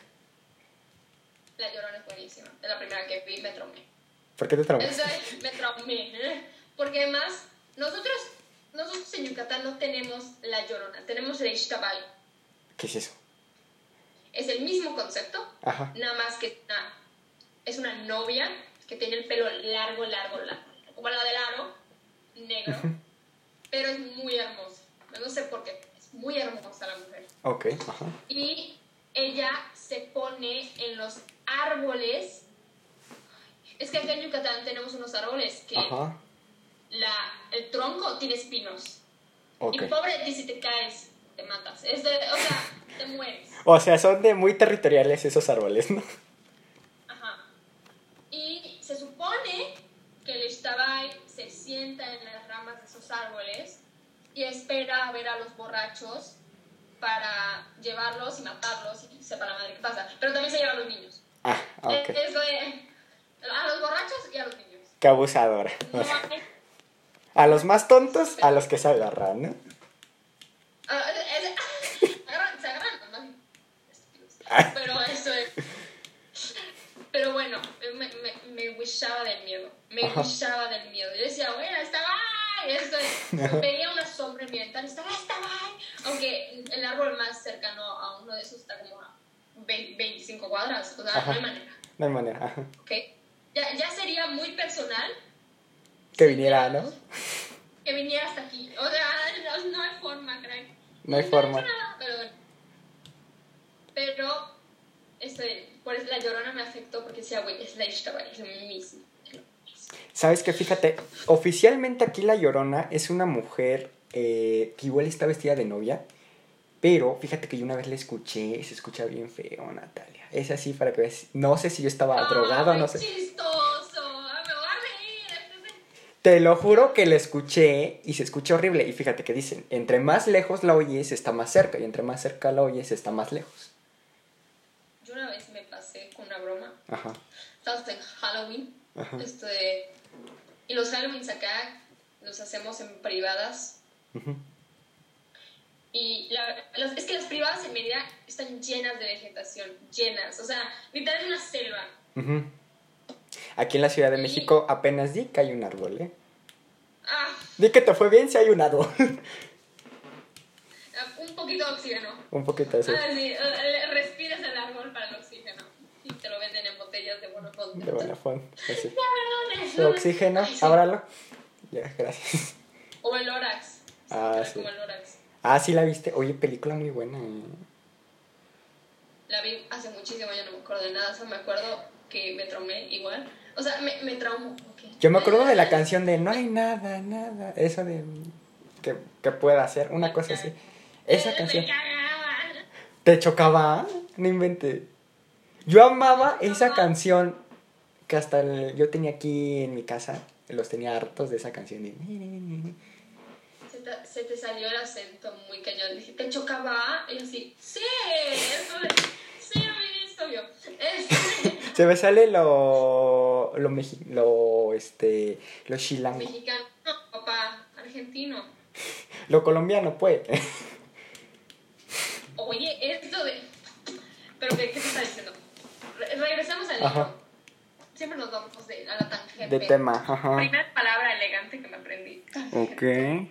La Llorona es buenísima. Es la primera que vi, me traumé. ¿Por qué te es- me traumé. ¿eh? Porque además, nosotros, nosotros en Yucatán no tenemos la Llorona, tenemos el Ixtabay. ¿Qué es eso? Es el mismo concepto, Ajá. nada más que es una, es una novia que tiene el pelo largo, largo, largo, como la del aro, negro, pero es muy hermosa. No sé por qué, es muy hermosa la mujer. Ok, ajá. Y ella se pone en los árboles. Es que acá en Yucatán tenemos unos árboles que Ajá. La, el tronco tiene espinos. Ok. Y pobre si te caes, te matas. Es de- o sea, te mueres. O sea, son de muy territoriales esos árboles, ¿no? Ajá. Y se supone que el Ixtabay se sienta en las ramas de esos árboles y espera a ver a los borrachos para llevarlos y matarlos y sepa la madre qué pasa. Pero también se lleva a los niños. Ah, ok. Es de a los borrachos y a los niños. Qué abusadora. No A los más tontos, a los que se agarran, ¿no? ah, se agarran. Ah. Pero eso es. Pero bueno, me, me, me wishaba del miedo. Me Ajá. wishaba del miedo. Yo decía, bueno, estaba. Esto es. Veía una sombra en mi ventana, estaba, estaba. Aunque el árbol más cercano a uno de esos está como a 20 25 cuadras. O sea, Ajá. no hay manera. No hay manera, ajá. ¿Ok? Ya, ya sería muy personal Que viniera, ¿no? que viniera hasta aquí. O sea, no, no hay forma, crack. No hay he forma. nada, pero bueno. Pero, este, por eso la llorona me afectó porque decía, güey, es la Ishtabari, es lo mismo. Sabes que fíjate, oficialmente aquí la Llorona es una mujer eh, que igual está vestida de novia, pero fíjate que yo una vez la escuché y se escucha bien feo, Natalia. Es así para que veas. No sé si yo estaba drogado, Ay, no sé. chistoso! Te lo juro que la escuché y se escucha horrible. Y fíjate que dicen, entre más lejos la oyes, está más cerca, y entre más cerca la oyes, está más lejos. Yo una vez me pasé con una broma. Ajá. Estábamos en Halloween. Ajá. Este, y los Halloweens acá los hacemos en privadas. Ujú. Y la- las- es que las privadas en Mérida están llenas de vegetación, llenas. O sea, literal es una selva. Ujú. Aquí en la Ciudad de México apenas di que hay un árbol, ¿eh? Ah, Di que te fue bien si hay un árbol. un poquito de oxígeno. un poquito así. Ah, sí, eh, respiras el árbol para el oxígeno. Y te lo venden en botellas de buena fonte. De buena fuente. Así. De oxígeno, Ay, sí. ábralo. Ya, gracias. O el Lorax. Ah, sí. Como el Lorax. Ah, sí la viste. Oye, película muy buena. ¿eh? La vi hace muchísimo, ya no me acuerdo de nada. Solo me acuerdo que me traumé igual. O sea, me, me traumó. ok. Yo me acuerdo de la canción de No hay nada, nada. Eso de que, que pueda hacer, una cosa así. Esa Me canción. ¿Te chocaba? No inventé. Yo amaba esa canción que hasta el- yo tenía aquí en mi casa. Los tenía hartos de esa canción. de- Se te, se te salió el acento muy cañón. Dije, ¿te chocaba? Y así, sí, Se me sale lo. Lo, mexi- lo, este, lo chilango. mexicano, no, papá, argentino. Lo colombiano, pues. Oye, esto de... ¿Pero qué, qué te está diciendo? Re- regresamos al Ajá. libro. Siempre nos vamos de, a la tangente. De tema, ajá. Primera palabra elegante que me aprendí. Ok.